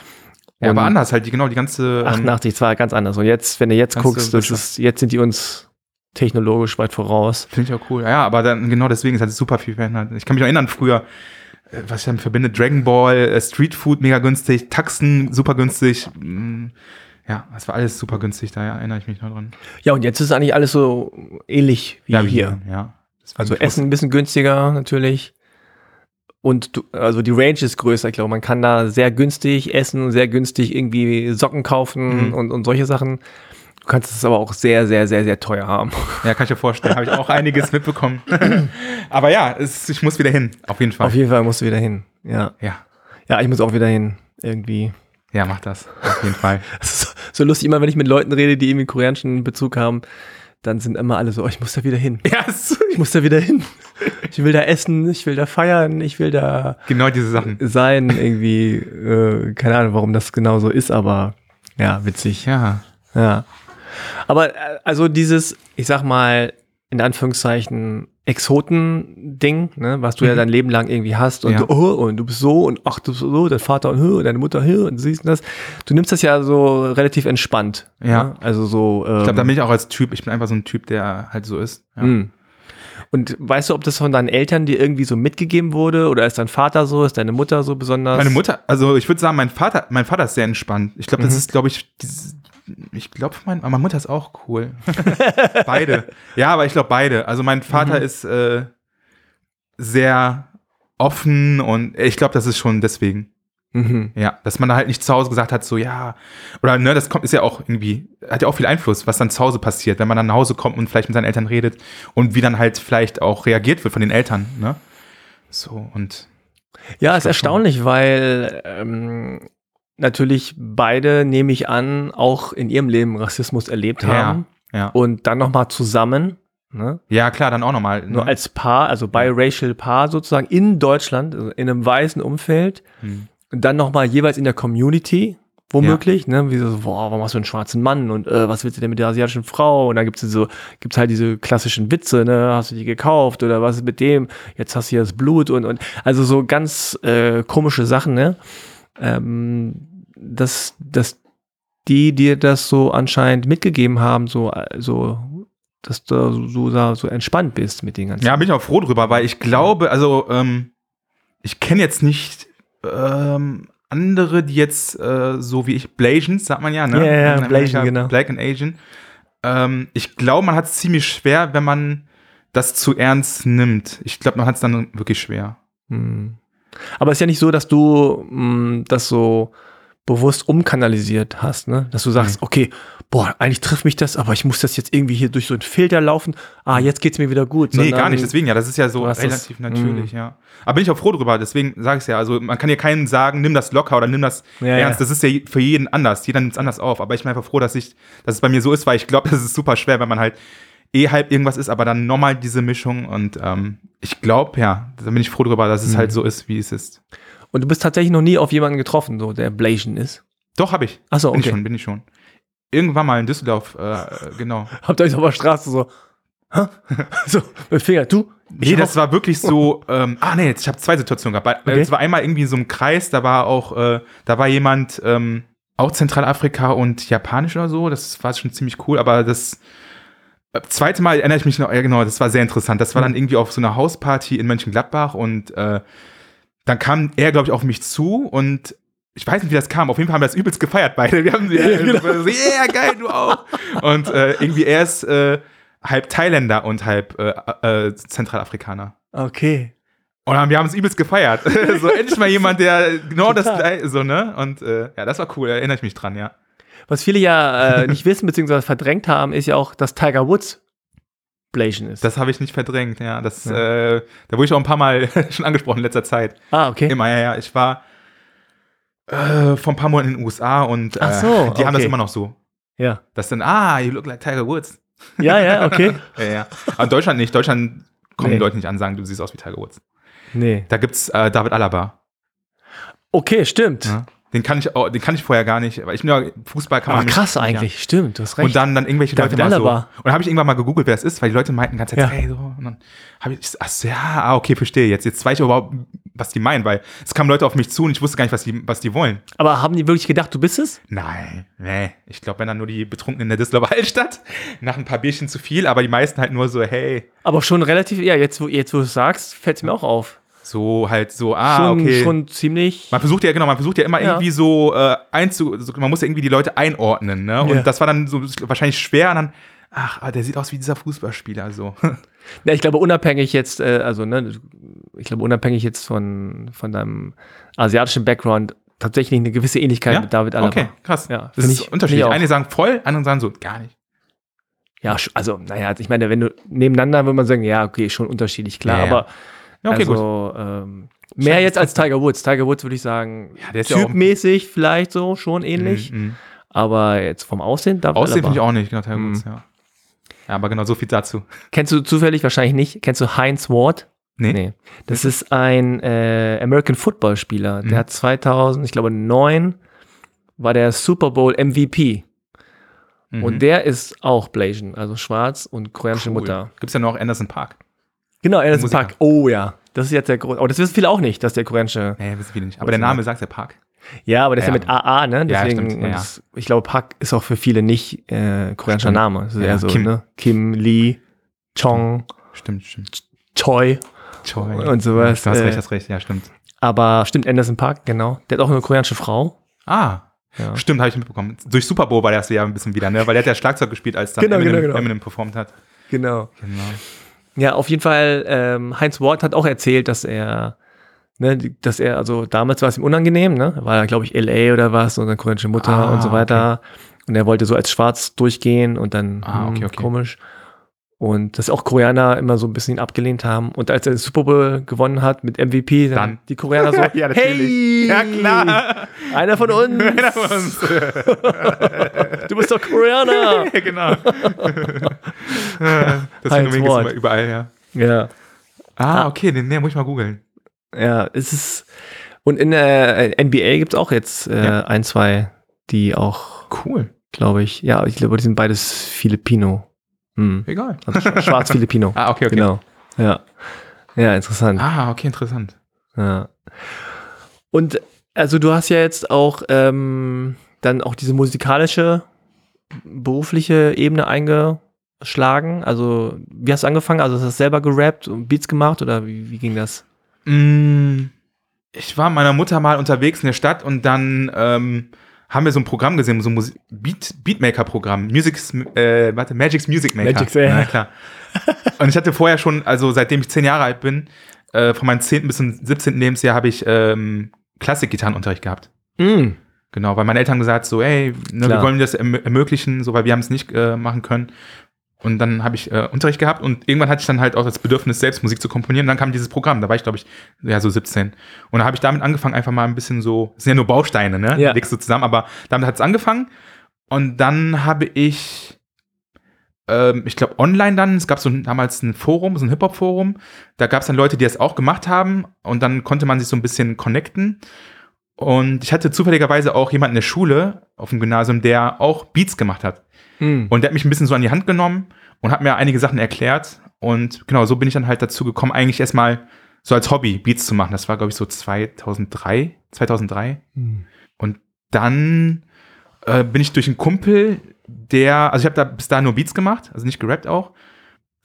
Ja, aber Und- anders halt, die, genau, die ganze. ähm, 88, das war ganz anders. Und jetzt, wenn du jetzt guckst, das ist, jetzt sind die uns technologisch weit voraus. Finde ich auch cool. Ja, aber dann genau deswegen ist halt super viel verändert. Ich kann mich noch erinnern, früher, äh, was ich damit verbinde, Dragon Ball, äh, Street Food mega günstig, Taxen super günstig. mm, Ja, das war alles super günstig, da erinnere ich mich noch dran. Ja, und jetzt ist eigentlich alles so ähnlich wie ja, hier. Ja. Deswegen Also Essen ein bisschen günstiger natürlich. Und du, also die Range ist größer. Ich glaube, man kann da sehr günstig essen, sehr günstig irgendwie Socken kaufen Mhm. und, und solche Sachen. Du kannst es aber auch sehr, sehr, sehr, sehr teuer haben. Ja, kann ich dir vorstellen. Habe ich auch einiges mitbekommen. aber ja, es, ich muss wieder hin, auf jeden Fall. Auf jeden Fall musst du wieder hin. Ja. ja. Ja, ich muss auch wieder hin. Irgendwie. Ja, mach das. Auf jeden Fall. So, lustig, immer wenn ich mit Leuten rede, die irgendwie koreanischen Bezug haben, dann sind immer alle so, oh, ich muss da wieder hin. ja, es, Ich muss da wieder hin. Ich will da essen, ich will da feiern, ich will da genau diese Sachen. sein, irgendwie, äh, keine Ahnung, warum das genau so ist, aber ja, witzig. Ja. Ja. Aber äh, also dieses, ich sag mal, in Anführungszeichen Exoten-Ding, ne, was du ja Mhm. dein Leben lang irgendwie hast und, Ja. du, oh, und du bist so und ach, du bist so, dein Vater und, oh, deine Mutter oh, und du siehst das. Du nimmst das ja so relativ entspannt. Ja. Ne? Also so. Ähm, Ich glaube, da bin ich auch als Typ, ich bin einfach so ein Typ, der halt so ist. Ja. Mm. Und weißt du, ob das von deinen Eltern dir irgendwie so mitgegeben wurde oder ist dein Vater so, ist deine Mutter so besonders? Meine Mutter, also ich würde sagen, mein Vater, mein Vater ist sehr entspannt. Ich glaube, das Mhm. ist, glaube ich, dieses, ich glaube, mein, meine Mutter ist auch cool. beide. Ja, aber ich glaube beide. Also mein Vater Mhm. ist äh, sehr offen und ich glaube, das ist schon deswegen. Mhm. Ja, dass man da halt nicht zu Hause gesagt hat, so ja, oder ne, das kommt, ist ja auch irgendwie, hat ja auch viel Einfluss, was dann zu Hause passiert, wenn man dann nach Hause kommt und vielleicht mit seinen Eltern redet und wie dann halt vielleicht auch reagiert wird von den Eltern, ne? So, und Ja, ist glaub schon. erstaunlich, weil ähm, natürlich beide, nehme ich an, auch in ihrem Leben Rassismus erlebt Ja, haben. ja. Und dann nochmal zusammen, ne? Ja, klar, dann auch nochmal. Ne? nur als Paar, also biracial Paar sozusagen in Deutschland, also in einem weißen Umfeld. Hm. Und dann nochmal jeweils in der Community. womöglich, ne? Wie so, boah, warum hast du einen schwarzen Mann und äh, was willst du denn mit der asiatischen Frau? Und dann gibt's so, gibt's halt diese klassischen Witze, ne? Hast du die gekauft oder was ist mit dem? Jetzt hast du hier das Blut und, und also so ganz äh, komische Sachen, ne? Ähm, dass, dass die dir das so anscheinend mitgegeben haben, so, so dass du so, so, so entspannt bist mit den ganzen. Ja, bin ich auch froh drüber, weil ich glaube, also ähm, ich kenne jetzt nicht ähm, andere, die jetzt äh, so wie ich, Blasians, sagt man ja, ne? Ja, ja, Amerika, Blasian, genau. Black and Asian. Ähm, ich glaube, man hat es ziemlich schwer, wenn man das zu ernst nimmt. Ich glaube, man hat es dann wirklich schwer. Hm. Aber es ist ja nicht so, dass du mh, das so bewusst umkanalisiert hast, ne? Dass du sagst, okay, boah, eigentlich trifft mich das, aber ich muss das jetzt irgendwie hier durch so einen Filter laufen. Ah, jetzt geht's mir wieder gut. Nee, Sondern- gar nicht. Deswegen ja, das ist ja so hast das- relativ natürlich, ja. Aber bin ich auch froh drüber. Deswegen sage ich es ja. Also man kann ja keinen sagen, nimm das locker oder nimm das Ja, ernst. ja. Das ist ja für jeden anders. Jeder nimmt es anders auf. Aber ich bin einfach froh, dass ich, dass es bei mir so ist, weil ich glaube, das ist super schwer, wenn man halt eh halb irgendwas ist, aber dann nochmal diese Mischung. Und ähm, ich glaube, ja, da bin ich froh drüber, dass es Mhm. halt so ist, wie es ist. Und du bist tatsächlich noch nie auf jemanden getroffen, so der Blasian ist. Doch, habe ich. Ach so, Bin ich okay. schon, bin ich schon. Irgendwann mal in Düsseldorf, äh, genau. Habt ihr euch auf der Straße so, hä? so, mit Finger, du? Nee, das war wirklich so, ähm, ah nee, ich habe zwei Situationen gehabt. Okay. Es war einmal irgendwie in so einem Kreis, da war auch, äh, da war jemand, ähm, auch Zentralafrika und Japanisch oder so, das war schon ziemlich cool, aber das äh, zweite Mal erinnere ich mich noch, ja genau, das war sehr interessant. Das war dann irgendwie auf so einer Hausparty in Mönchengladbach und äh, dann kam er, glaube ich, auf mich zu und ich weiß nicht, wie das kam. Auf jeden Fall haben wir das übelst gefeiert beide. Wir haben ja, genau. so, yeah, geil, du auch. Und äh, irgendwie er ist äh, halb Thailänder und halb äh, äh, Zentralafrikaner. Okay. Und wir haben es übelst gefeiert. so endlich mal jemand, der genau das gleiche, so, ne? Und äh, ja, das war cool, erinnere ich mich dran, ja. Was viele ja äh, nicht wissen, beziehungsweise verdrängt haben, ist ja auch, dass Tiger Woods Blasian ist. Das habe ich nicht verdrängt, ja. Das, Ja. Äh, da wurde ich auch ein paar Mal schon angesprochen in letzter Zeit. ah, okay. Immer, ja, ja. Ich war äh, vor ein paar Monaten in den USA und äh, Ach so, die haben das okay. immer noch so. Ja. Das dann, ah, you look like Tiger Woods. Ja, ja, okay. Ja, ja. Aber in Deutschland nicht. Deutschland kommen Nee. die Leute nicht an und sagen, du siehst aus wie Tiger Woods. Nee. Da gibt's äh, David Alaba. Okay, stimmt. Ja. Den kann ich auch, den kann ich vorher gar nicht, weil ich ja Fußball kann Ah, man nicht- krass eigentlich. Stimmt, du hast Ja. recht. Und dann, dann irgendwelche Leute mal so. Und dann habe ich irgendwann mal gegoogelt, wer das ist, weil die Leute meinten Zeit, Ja. hey, so. Und dann habe ich, ach so, ja, ah, okay, verstehe jetzt. Jetzt weiß ich überhaupt, was die meinen, weil es kamen Leute auf mich zu und ich wusste gar nicht, was die, was die wollen. Aber haben die wirklich gedacht, du bist es? Nein, nee. Ich glaube, wenn dann nur die Betrunkenen in der Düsseldorfer Altstadt, nach ein paar Bierchen zu viel, aber die meisten halt nur so, hey, Aber schon relativ, ja, jetzt, wo, jetzt, wo du es sagst, fällt es mir auch auf. So halt so, ah, schon, okay. schon ziemlich. Man versucht ja, genau, man versucht ja immer Ja. irgendwie so äh, einzu, so, man muss ja irgendwie die Leute einordnen, ne? Und Ja. das war dann so wahrscheinlich schwer und dann, ach, ah, der sieht aus wie dieser Fußballspieler, so. Ja, ich glaube, unabhängig jetzt, äh, also, ne, ich glaube, unabhängig jetzt von, von deinem asiatischen Background, tatsächlich eine gewisse Ähnlichkeit mit David Alaba. Okay, krass. Ja, das ist ich- unterschiedlich. Einige sagen voll, andere sagen so, gar nicht. Ja, also, naja, ich meine, wenn du nebeneinander würde man sagen, ja, okay, schon unterschiedlich, klar, Ja, ja. aber Ja, okay, also, ähm, mehr jetzt als Tiger Woods. Tiger Woods würde ich sagen, Ja, ist ja typmäßig vielleicht so, schon ähnlich, Mhm, mhm. aber jetzt vom Aussehen, David Aussehen finde ich auch nicht, genau, Tiger Mhm. Woods, ja. Ja, aber genau, so viel dazu. Kennst du zufällig wahrscheinlich nicht? Kennst du Heinz Ward? Nee. Das ist ein äh, American Football Spieler. Mhm. Der hat 2000, ich glaube 9 war der Super Bowl MVP. Mhm. Und der ist auch Blasian, also schwarz und koreanische Mutter. Gibt es ja noch Anderson Park. Genau, Anderson Musiker. Park. Oh ja, das ist jetzt der große. Aber das wissen viele auch nicht, dass der koreanische. Nee, wissen viele nicht. Aber der Name sagt ja Park. Ja, aber das ist ja Ja. mit AA, ne? Ja, Deswegen, stimmt, ja, ja. das- ich glaube, Park ist auch für viele nicht äh, koreanischer Stimmt. Name. Das ist Ja, eher so, Kim. ne? Kim, Lee, Chong, Stimmt, stimmt. Choi. Choi. Und sowas, Du hast äh, recht, hast recht, ja, stimmt. Aber stimmt, Anderson Park, genau. Der hat auch eine koreanische Frau. Ah, Ja. stimmt, habe ich mitbekommen. Durch Super Bowl war der erste Jahr ein bisschen wieder, ne? Weil der hat ja Schlagzeug gespielt, als dann Genau, Eminem, genau, genau. Eminem performt hat. Genau. Genau. Ja, auf jeden Fall, ähm, Heinz Ward hat auch erzählt, dass er, ne, dass er, also damals war es ihm unangenehm, ne? War er, glaube ich, LA oder was, und eine koreanische Mutter Ah, und so weiter. Und er wollte so als schwarz durchgehen und dann Ah, okay, hm, okay. komisch. Und dass auch Koreaner immer so ein bisschen ihn abgelehnt haben. Und als er den Super Bowl gewonnen hat mit MVP, dann, Dann. die Koreaner so, Ja, hey, Ja, klar. einer von uns, Einer von uns. du bist doch Koreaner. ja, genau. das Phänomen immer überall, ja. ja. Ah, okay, den, den muss ich mal googeln. Ja, es ist. Und in der NBA gibt es auch jetzt äh, Ja. ein, zwei die auch, Cool. glaube ich, ja, ich glaube, die sind beides Filipino. Hm. Egal. Also sch- schwarz-Filipino. Ah, okay, okay. Genau. Ja. Ja, interessant. Ah, okay, interessant. Ja. Und also du hast ja jetzt auch ähm, dann auch diese musikalische, berufliche Ebene eingeschlagen. Also wie hast du angefangen? Also hast du selber gerappt und Beats gemacht oder wie, wie ging das? Mm, Ich war meiner Mutter mal unterwegs in der Stadt und dann ähm, haben wir so ein Programm gesehen, so ein Musi- Beat, Beatmaker-Programm. Music's, äh, warte, Magic's Music Maker. Magic's, ja. Na klar. und ich hatte vorher schon, also seitdem ich zehn Jahre alt bin, äh, von meinem 10. bis zum 17. Lebensjahr habe ich ähm, Klassikgitarrenunterricht gehabt. Mm. Genau, weil meine Eltern gesagt so, ey, ne, wir wollen das erm ermöglichen, so, weil wir haben es nicht äh, machen können. Und dann habe ich äh, Unterricht gehabt und irgendwann hatte ich dann halt auch das Bedürfnis, selbst Musik zu komponieren. Und dann kam dieses Programm, da war ich, glaube ich, ja, so 17. Und da habe ich damit angefangen, einfach mal ein bisschen so, es sind ja nur Bausteine, ne? Ja. Legst du zusammen, aber damit hat es angefangen. Und dann habe ich, ähm, ich glaube, online dann, es gab so damals ein Forum, so ein Hip-Hop-Forum. Da gab es dann Leute, die das auch gemacht haben. Und dann konnte man sich so ein bisschen connecten. Und ich hatte zufälligerweise auch jemanden in der Schule auf dem Gymnasium, der auch Beats gemacht hat. Mm. Und der hat mich ein bisschen so an die Hand genommen und hat mir einige Sachen erklärt. Und genau, so bin ich dann halt dazu gekommen, eigentlich erstmal so als Hobby Beats zu machen. Das war, glaube ich, so 2003, 2003. Mm. Und dann äh, bin ich durch einen Kumpel, der, also ich habe da bis dahin nur Beats gemacht, also nicht gerappt auch.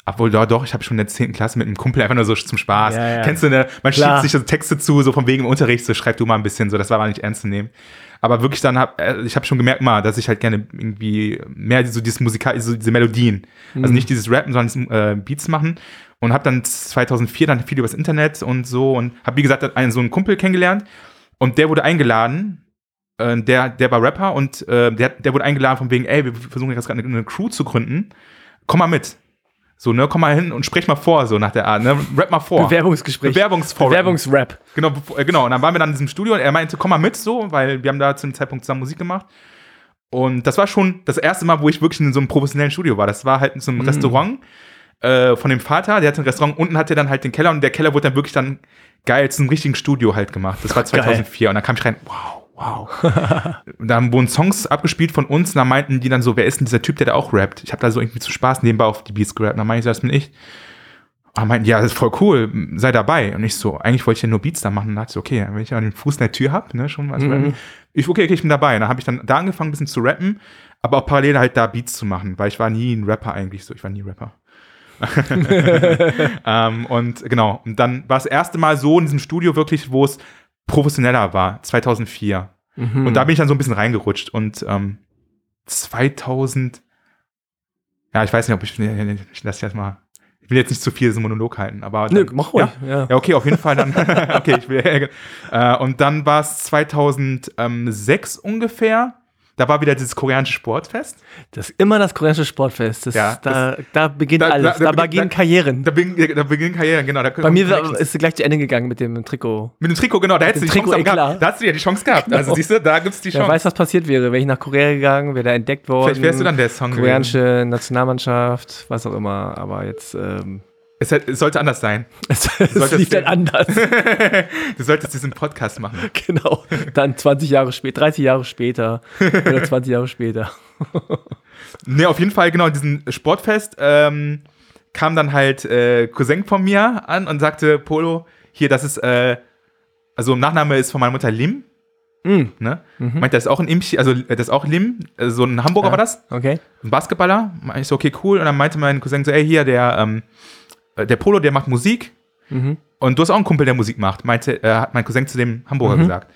Obwohl, doch, doch, ich habe schon in der 10. Klasse mit einem Kumpel einfach nur so zum Spaß. Ja, ja. Kennst du, ne? Man Klar. schiebt sich so Texte zu, so von wegen im Unterricht, so schreib du mal ein bisschen, so, das war aber nicht ernst zu nehmen. Aber wirklich dann hab, äh, ich habe schon gemerkt mal, dass ich halt gerne irgendwie mehr so dieses Musikal, so diese Melodien, also Mhm. nicht dieses Rappen, sondern dieses, äh, Beats machen. Und habe dann 2004 dann viel übers Internet und so und habe wie gesagt einen so einen Kumpel kennengelernt und der wurde eingeladen. Äh, der, der war Rapper und äh, der, der wurde eingeladen von wegen, ey, wir versuchen jetzt gerade eine, eine Crew zu gründen. Komm mal mit. So, ne, komm mal hin und sprech mal vor, so nach der Art, ne? Rap mal vor. Bewerbungsgespräch. Bewerbungsvor. Bewerbungsrap. Genau, äh, genau. Und dann waren wir dann in diesem Studio und er meinte, komm mal mit so, weil wir haben da zu dem Zeitpunkt zusammen Musik gemacht. Und das war schon das erste Mal, wo ich wirklich in so einem professionellen Studio war. Das war halt in so einem Mhm. Restaurant äh, von dem Vater. Der hatte ein Restaurant, unten hatte dann halt den Keller und der Keller wurde dann wirklich dann geil zu einem richtigen Studio halt gemacht. Das war 2004 und dann kam ich rein, wow, wow. dann wurden Songs abgespielt von uns und dann meinten die dann so, wer ist denn dieser Typ, der da auch rappt? Ich habe da so irgendwie zu Spaß nebenbei auf die Beats gerappt. Und dann meinte ich, so, das bin ich. Und meinten, ja, das ist voll cool, sei dabei. Und ich so, eigentlich wollte ich ja nur Beats da machen. Und dachte ich so, okay, wenn ich ja den Fuß in der Tür hab, ne, schon was Mhm. Ich, okay, okay, ich bin dabei. Und dann habe ich dann da angefangen, ein bisschen zu rappen, aber auch parallel halt da Beats zu machen, weil ich war nie ein Rapper eigentlich so, ich war nie Rapper. ähm, und genau, und dann war das erste Mal so in diesem Studio wirklich, wo es professioneller war, 2004. Mhm. Und da bin ich dann so ein bisschen reingerutscht. Und ähm, 2000, ja, ich weiß nicht, ob ich, ich lasse jetzt mal, ich will jetzt nicht zu viel diesen Monolog halten, aber. Nö, dann- mach ruhig. Ja? Ja. Ja, okay, auf jeden Fall dann. okay, ich will. Äh, und dann war es 2006 ungefähr. Da war wieder dieses koreanische Sportfest. Das ist immer das koreanische Sportfest. Das, Ja, da, da beginnt da- alles. da Da, beginnen da- Karrieren. Da, beginn, da beginnen Karrieren, genau. Bei mir war, ist gleich zu Ende gegangen mit dem Trikot. mit dem Trikot, genau, da hättest du die Chance Trikot, gehabt. klar. Da hast du ja die Chance gehabt. Also Genau. siehst du, da gibt's die Wer Chance. weiß, was passiert wäre. Wäre ich nach Korea gegangen, wäre da entdeckt worden. Vielleicht wärst du dann der Song. gewesen. Koreanische Nationalmannschaft, was auch immer. Aber jetzt, ähm, Es, hätte- es sollte anders sein. es, es lief du- dann anders. Du solltest diesen Podcast machen. genau. Dann 20 Jahre später, 30 Jahre später oder 20 Jahre später. Ne, auf jeden Fall, genau, diesen Sportfest ähm, kam dann halt äh, Cousin von mir an und sagte, Polo, hier, das ist, äh, also Nachname ist von meiner Mutter Lim, Mm, ne? Meinte, das ist auch ein Imchi, also äh, das ist auch Lim, äh, so ein Hamburger Ja. war das, okay. ein Basketballer. Ich so, okay, cool. Und dann meinte mein Cousin so, ey, hier, der, ähm, äh, der Polo, der macht Musik. Mhm. Und du hast auch einen Kumpel, der Musik macht, meinte, äh, hat mein Cousin zu dem Hamburger Mhm. gesagt.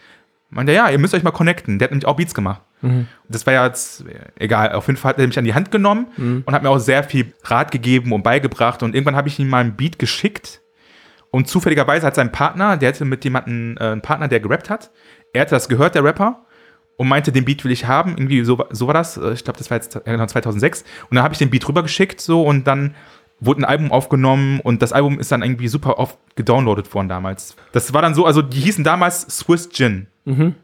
Meinte, ja, ihr müsst euch mal connecten. Der hat nämlich auch Beats gemacht. Mhm. Das war ja jetzt, äh, egal, auf jeden Fall hat er mich an die Hand genommen Mhm. und hat mir auch sehr viel Rat gegeben und beigebracht. Und irgendwann habe ich ihm mal einen Beat geschickt. Und zufälligerweise hat sein Partner, der hatte mit jemandem äh, einen Partner, der gerappt hat. Er hatte das gehört, der Rapper, und meinte, den Beat will ich haben. Irgendwie so, so war das. Äh, Ich glaube, das war jetzt äh, genau 2006. Und dann habe ich den Beat rübergeschickt, so, und dann wurde ein Album aufgenommen und das Album ist dann irgendwie super oft gedownloadet worden damals. Das war dann so, also die hießen damals Swiss Gin.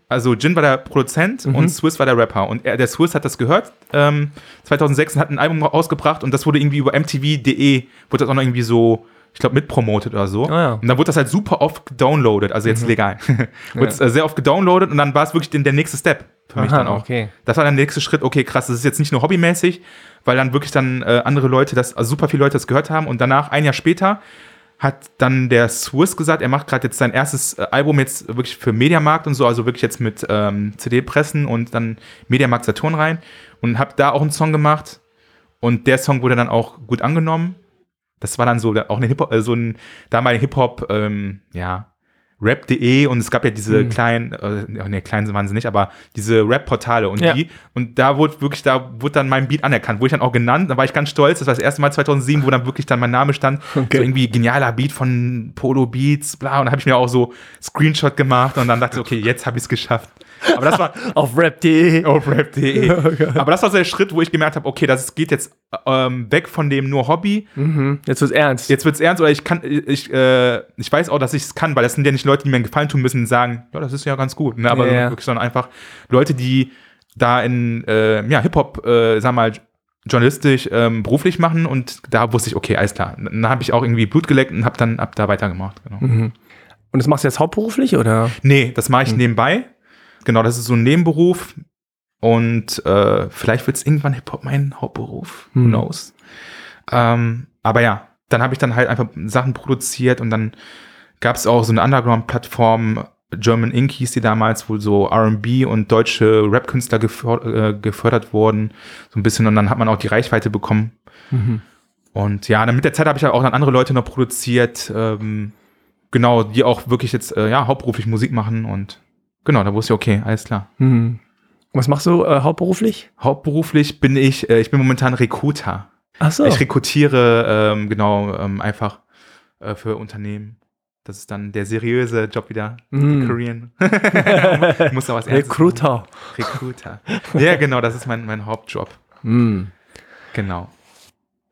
Also Jin war der Produzent und Swiss war der Rapper. Und er, der Swiss hat das gehört ähm, 2006 und hat ein Album rausgebracht und das wurde irgendwie über MTV.de, wurde das auch noch irgendwie so, ich glaube, mitpromotet oder so. Ah, ja. Und dann wurde das halt super oft gedownloadet, also jetzt legal. wurde äh, sehr oft gedownloadet und dann war es wirklich den, der nächste Step für mich Aha, dann auch. okay. Das war dann der nächste Schritt, okay, krass, das ist jetzt nicht nur hobbymäßig, weil dann wirklich dann äh, andere Leute das, also super viele Leute das gehört haben und danach, ein Jahr später, hat dann der Swiss gesagt, er macht gerade jetzt sein erstes äh, Album jetzt wirklich für Mediamarkt und so, also wirklich jetzt mit ähm, CD-Pressen und dann Mediamarkt Saturn rein und hab da auch einen Song gemacht und der Song wurde dann auch gut angenommen. Das war dann so auch eine Hip -Hop, äh, so ein damaliger Hip-Hop, ähm, ja, Rap.de und es gab ja diese kleinen, äh, ne, kleinen waren sie nicht, aber diese Rap-Portale und Ja. die, und da wurde wirklich, da wurde dann mein Beat anerkannt, wurde ich dann auch genannt, da war ich ganz stolz, das war das erste Mal 2007, wo dann wirklich dann mein Name stand, Okay. so irgendwie genialer Beat von Polo Beats, bla, und dann habe ich mir auch so Screenshot gemacht und dann dachte ich, okay, jetzt habe ich es geschafft. Aber das war Auf rap.de. auf rap.de. Aber das war so der Schritt, wo ich gemerkt habe, okay, das geht jetzt ähm, weg von dem nur Hobby, Mhm. Jetzt wird's ernst. jetzt wird's ernst oder ich kann, ich, äh, ich weiß auch, dass ich es kann, weil das sind ja nicht Leute, die mir einen Gefallen tun müssen sagen, ja, das ist ja ganz gut, ne? aber ja. wirklich, sondern einfach Leute, die da in äh, ja, Hip-Hop, äh, sag mal, journalistisch, ähm, beruflich machen und da wusste ich, okay, alles klar. Dann habe ich auch irgendwie Blut geleckt und habe dann ab da weitergemacht. Genau. Und das machst du jetzt hauptberuflich oder? Nee, das mache ich nebenbei. Genau, das ist so ein Nebenberuf. Und äh, vielleicht wird es irgendwann Hip-Hop mein Hauptberuf. Who Hm. knows? Ähm, aber ja, dann habe ich dann halt einfach Sachen produziert und dann gab es auch so eine Underground-Plattform, German Ink hieß die damals, wo so RB und deutsche Rap-Künstler geför äh, gefördert wurden. So ein bisschen und dann hat man auch die Reichweite bekommen. Und ja, dann mit der Zeit habe ich auch dann andere Leute noch produziert, ähm, genau, die auch wirklich jetzt äh, ja, hauptberuflich Musik machen und genau, da wusste ich, okay, alles klar. Mhm. Was machst du äh, hauptberuflich? Hauptberuflich bin ich, äh, ich bin momentan Recruiter. Ach so. Ich rekrutiere ähm, genau ähm, einfach äh, für Unternehmen. Das ist dann der seriöse Job wieder. Mm. Korean. ich muss da was Recruiter. Recruiter. Ja, genau, das ist mein, mein Hauptjob. Mhm. Genau.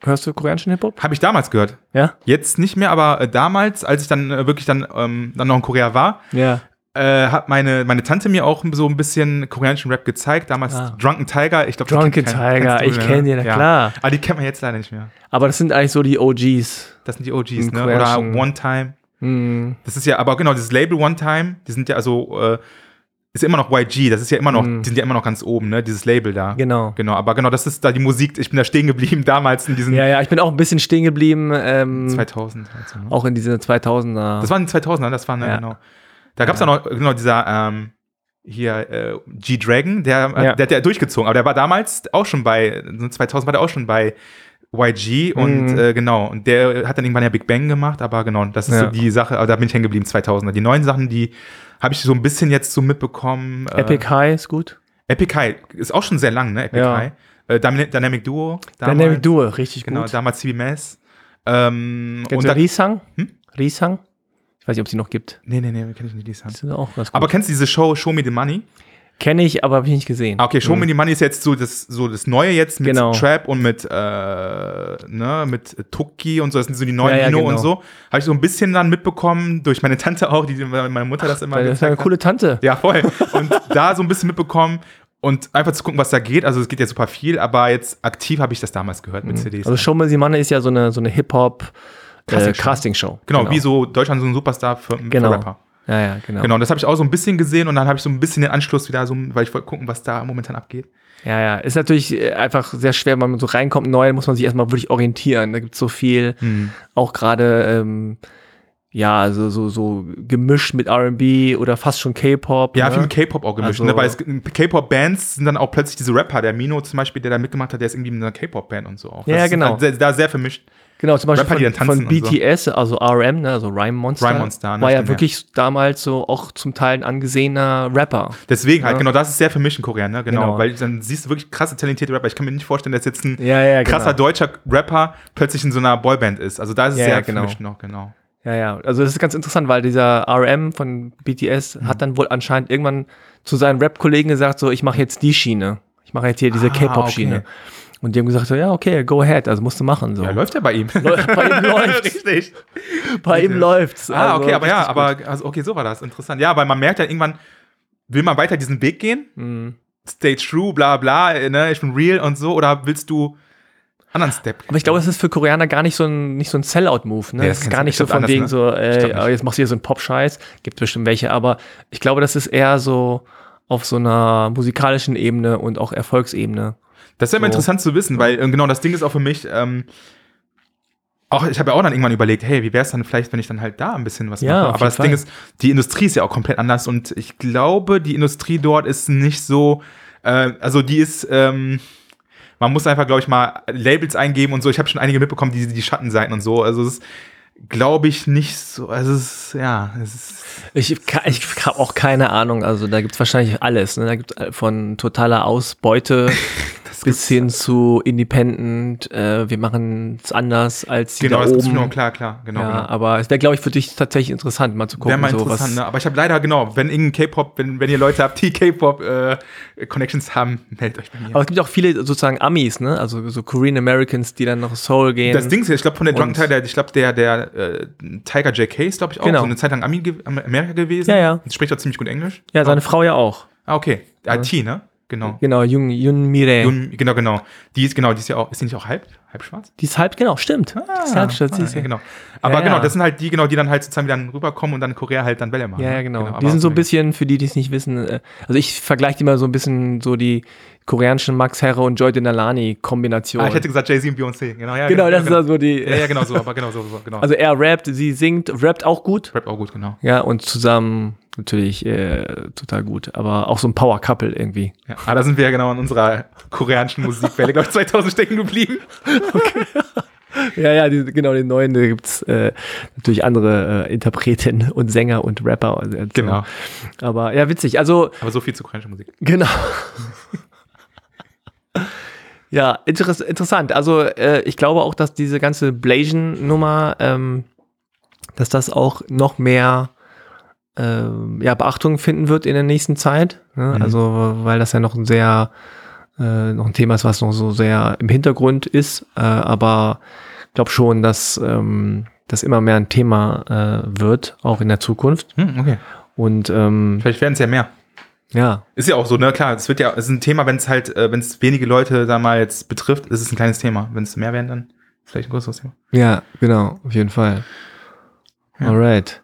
Hörst du koreanischen Hip-Hop? Habe ich damals gehört. Ja? Jetzt nicht mehr, aber äh, damals, als ich dann äh, wirklich dann, ähm, dann noch in Korea war, Ja. äh, hat meine, meine Tante mir auch so ein bisschen koreanischen Rap gezeigt. Damals Ah. Drunken Tiger. Ich glaube, Drunken Tiger, ich kenn die, na klar. Aber die kennt man jetzt leider nicht mehr. Aber das sind eigentlich so die OGs. Das sind die OGs, ne? Oder One Time. Mhm. Das ist ja, aber genau, dieses Label One Time, die sind ja also, äh, ist immer noch YG, das ist ja immer noch, Mhm. die sind ja immer noch ganz oben, ne? Dieses Label da. Genau. Genau, aber genau, das ist da die Musik, ich bin da stehen geblieben damals in diesen Ja, ja, ich bin auch ein bisschen stehen geblieben. Ähm, 2000. Also, ne? auch in diese 2000er. Das waren die 2000er, das war, ne, Ja. genau. Da gab es ja. noch, genau, dieser, ähm, hier, äh, G-Dragon, der, Ja. der hat ja durchgezogen, aber der war damals auch schon bei, so 2000 war der auch schon bei YG und Mhm. äh, genau, und der hat dann irgendwann ja Big Bang gemacht, aber genau, das ist Ja. so die Sache, aber da bin ich hängen geblieben, 2000er. Die neuen Sachen, die habe ich so ein bisschen jetzt so mitbekommen. äh, Epic High ist gut. Epic High ist auch schon sehr lang, ne? Epic Ja. High. Äh, Dynamic, Duo. damals. Dynamic Duo, richtig Genau, gut. damals CB Mass. Ähm, Kennst und du Risang? Hm? Risang? Ich weiß nicht, ob es die noch gibt. nee, nee, nee, kenn ich nicht die Songs. Das ist auch ganz gut. Aber kennst du diese Show Show Me the Money? Kenne ich, aber habe ich nicht gesehen. Ah, okay, Show Me the Money ist jetzt so das, so das Neue jetzt mit Genau. Trap und mit, äh, ne, mit Tuki und so, das sind so die neuen Ja, ja, Nino genau. und so. Habe ich so ein bisschen dann mitbekommen, durch meine Tante auch, die meine Mutter das immer Weil das ist eine hat. coole Tante. Ja, voll. Und da so ein bisschen mitbekommen und einfach zu gucken, was da geht. Also es geht ja super viel, aber jetzt aktiv habe ich das damals gehört mit CDs. Also Show Me the Money ist ja so eine, so eine Hip-Hop äh, Castingshow. Casting-Show. genau, wie so Deutschland so ein Superstar für, Genau. für Rapper. Ja, ja, genau. Genau, und das habe ich auch so ein bisschen gesehen und dann habe ich so ein bisschen den Anschluss wieder so, weil ich wollte gucken, was da momentan abgeht. Ja, ja. Ist natürlich äh, einfach sehr schwer, wenn man so reinkommt neu, muss man sich erstmal wirklich orientieren. Da gibt es so viel, Hm. auch gerade, ähm, ja, also so, so gemischt mit RB oder fast schon K-Pop. Ja, ne? viel mit K-Pop auch gemischt, Also- ne? weil K-Pop-Bands sind dann auch plötzlich diese Rapper, der Mino zum Beispiel, der da mitgemacht hat, der ist irgendwie in einer K-Pop-Band und so auch. Ja, das ist genau. halt Sehr, da sehr vermischt. Genau, zum Beispiel Rapper, von, von und so. BTS, also RM, ne, also Rhyme Monster. Rhyme Monster, ne, war ja wirklich damals so auch zum Teil ein angesehener Rapper. Deswegen halt, Ja. genau, das ist sehr vermischt in Korea, ne? Genau, Genau. weil dann siehst du wirklich krasse, talentierte Rapper. Ich kann mir nicht vorstellen, dass jetzt ein Ja, ja, krasser deutscher Rapper plötzlich in so einer Boyband ist. Also da ist es Ja, sehr ja, genau. vermischt noch, genau. Ja, ja. Also das ist ganz interessant, weil dieser RM von BTS Mhm. hat dann wohl anscheinend irgendwann zu seinen Rap-Kollegen gesagt, so, ich mache jetzt die Schiene. Ich mache jetzt hier diese Ah, K-Pop-Schiene. okay. Und die haben gesagt, so, ja, okay, go ahead, also musst du machen. So. Ja, läuft ja bei ihm. Bei ihm läuft's. Richtig. Bei ihm läuft's. Ah, Also okay, aber ja, aber also okay, so war das. Interessant. Ja, weil man merkt ja irgendwann, will man weiter diesen Weg gehen? Mhm. Stay true, bla bla, äh, ne, ich bin real und so, oder willst du anderen Step? Aber ich glaube, es ist für Koreaner gar nicht so ein, nicht so ein Sellout-Move. Ne? Nee, das das ist gar nicht ich so von anders, wegen ne? so, ey, aber jetzt machst du hier so einen Pop-Scheiß. Gibt bestimmt welche, aber ich glaube, das ist eher so auf so einer musikalischen Ebene und auch Erfolgsebene. Das wäre mal So. interessant zu wissen, weil äh, genau das Ding ist auch für mich, ähm, auch, ich habe ja auch dann irgendwann überlegt, hey, wie wäre es dann vielleicht, wenn ich dann halt da ein bisschen was Ja, mache? Aber das Ding Fall. ist, die Industrie ist ja auch komplett anders und ich glaube, die Industrie dort ist nicht so, äh, also die ist, ähm, man muss einfach, glaube ich, mal Labels eingeben und so. Ich habe schon einige mitbekommen, die, die Schattenseiten und so. Also es ist, glaube ich, nicht so, also es ist, ja, es ist, Ich, ich habe auch keine Ahnung. Also da gibt's wahrscheinlich alles. Ne? Da gibt von totaler Ausbeute bis hin zu Independent. Äh, wir machen es anders als die genau, da das ist oben. genau, klar, klar, genau. ja, genau. aber es wäre, glaube ich, für dich tatsächlich interessant, mal zu Wäre gucken, mal so interessant, was. ne? Aber ich habe leider, genau, wenn irgendein K-Pop, wenn, wenn ihr Leute habt, die K-Pop-Connections haben, meldet euch bei mir. Aber es gibt auch viele sozusagen Amis, ne? Also so Korean Americans, die dann nach Seoul gehen. Das Ding ist, ja, ich glaube, von der Drunken Tiger, ich glaube, der, der äh, Tiger JK ist, glaube ich, auch Genau. so eine Zeit lang Ami, Amerika gewesen. Ja, ja. Spricht auch ziemlich gut Englisch. ja, seine Frau ja auch. Ah, okay. IT, ne? Genau. Genau, Jun, Jun Mire. Jun, genau, genau. Die ist, genau, die ist ja auch, ist die nicht auch halb, halb schwarz? Die ist halb, genau, stimmt. die ist halb schwarz, ah, ja, genau. Aber Ja, genau, das sind halt die, genau, die dann halt sozusagen dann rüberkommen und dann Korea halt dann Welle machen. Ja, ne? genau. aber die sind so ein bisschen, für die, die es nicht wissen, äh, also ich vergleiche die mal so ein bisschen so die koreanischen Max Herre und Joy Denalani-Kombination. Ah, ich hätte gesagt Jay-Z und Beyoncé. Genau, ja, genau, das genau. ist also die. Ja, ja, genau so, aber genau so, so genau. Also er rappt, sie singt, rappt auch gut. Rap auch gut, genau. Ja, und zusammen natürlich äh, total gut. Aber auch so ein Power-Couple irgendwie. Ja. Ah, da sind wir ja genau in unserer koreanischen Musikwelle, glaube ich, 2000 stecken geblieben. Ja, ja, die, genau, den neuen, da gibt's äh, natürlich andere äh, Interpreten und Sänger und Rapper. Und Genau. So. Aber ja, witzig. Also, Aber so viel zu koreanischer Musik. genau. ja, interess interessant. Also, äh, ich glaube auch, dass diese ganze Blasian-Nummer, ähm, dass das auch noch mehr ähm, ja, Beachtung finden wird in der nächsten Zeit. Ne? Mhm. Also, weil das ja noch ein sehr, äh, noch ein Thema ist, was noch so sehr im Hintergrund ist. Äh, aber ich glaube schon, dass ähm, das immer mehr ein Thema äh, wird, auch in der Zukunft. Hm, okay. Und ähm, Vielleicht werden es ja mehr. Ja, Ist ja auch so, ne? Klar, es wird ja, es ist ein Thema, wenn es halt, äh, wenn es wenige Leute, da mal, jetzt betrifft, ist es ein kleines Thema. Wenn es mehr werden, dann vielleicht ein größeres Thema. ja, genau, auf jeden Fall. Ja. Alright.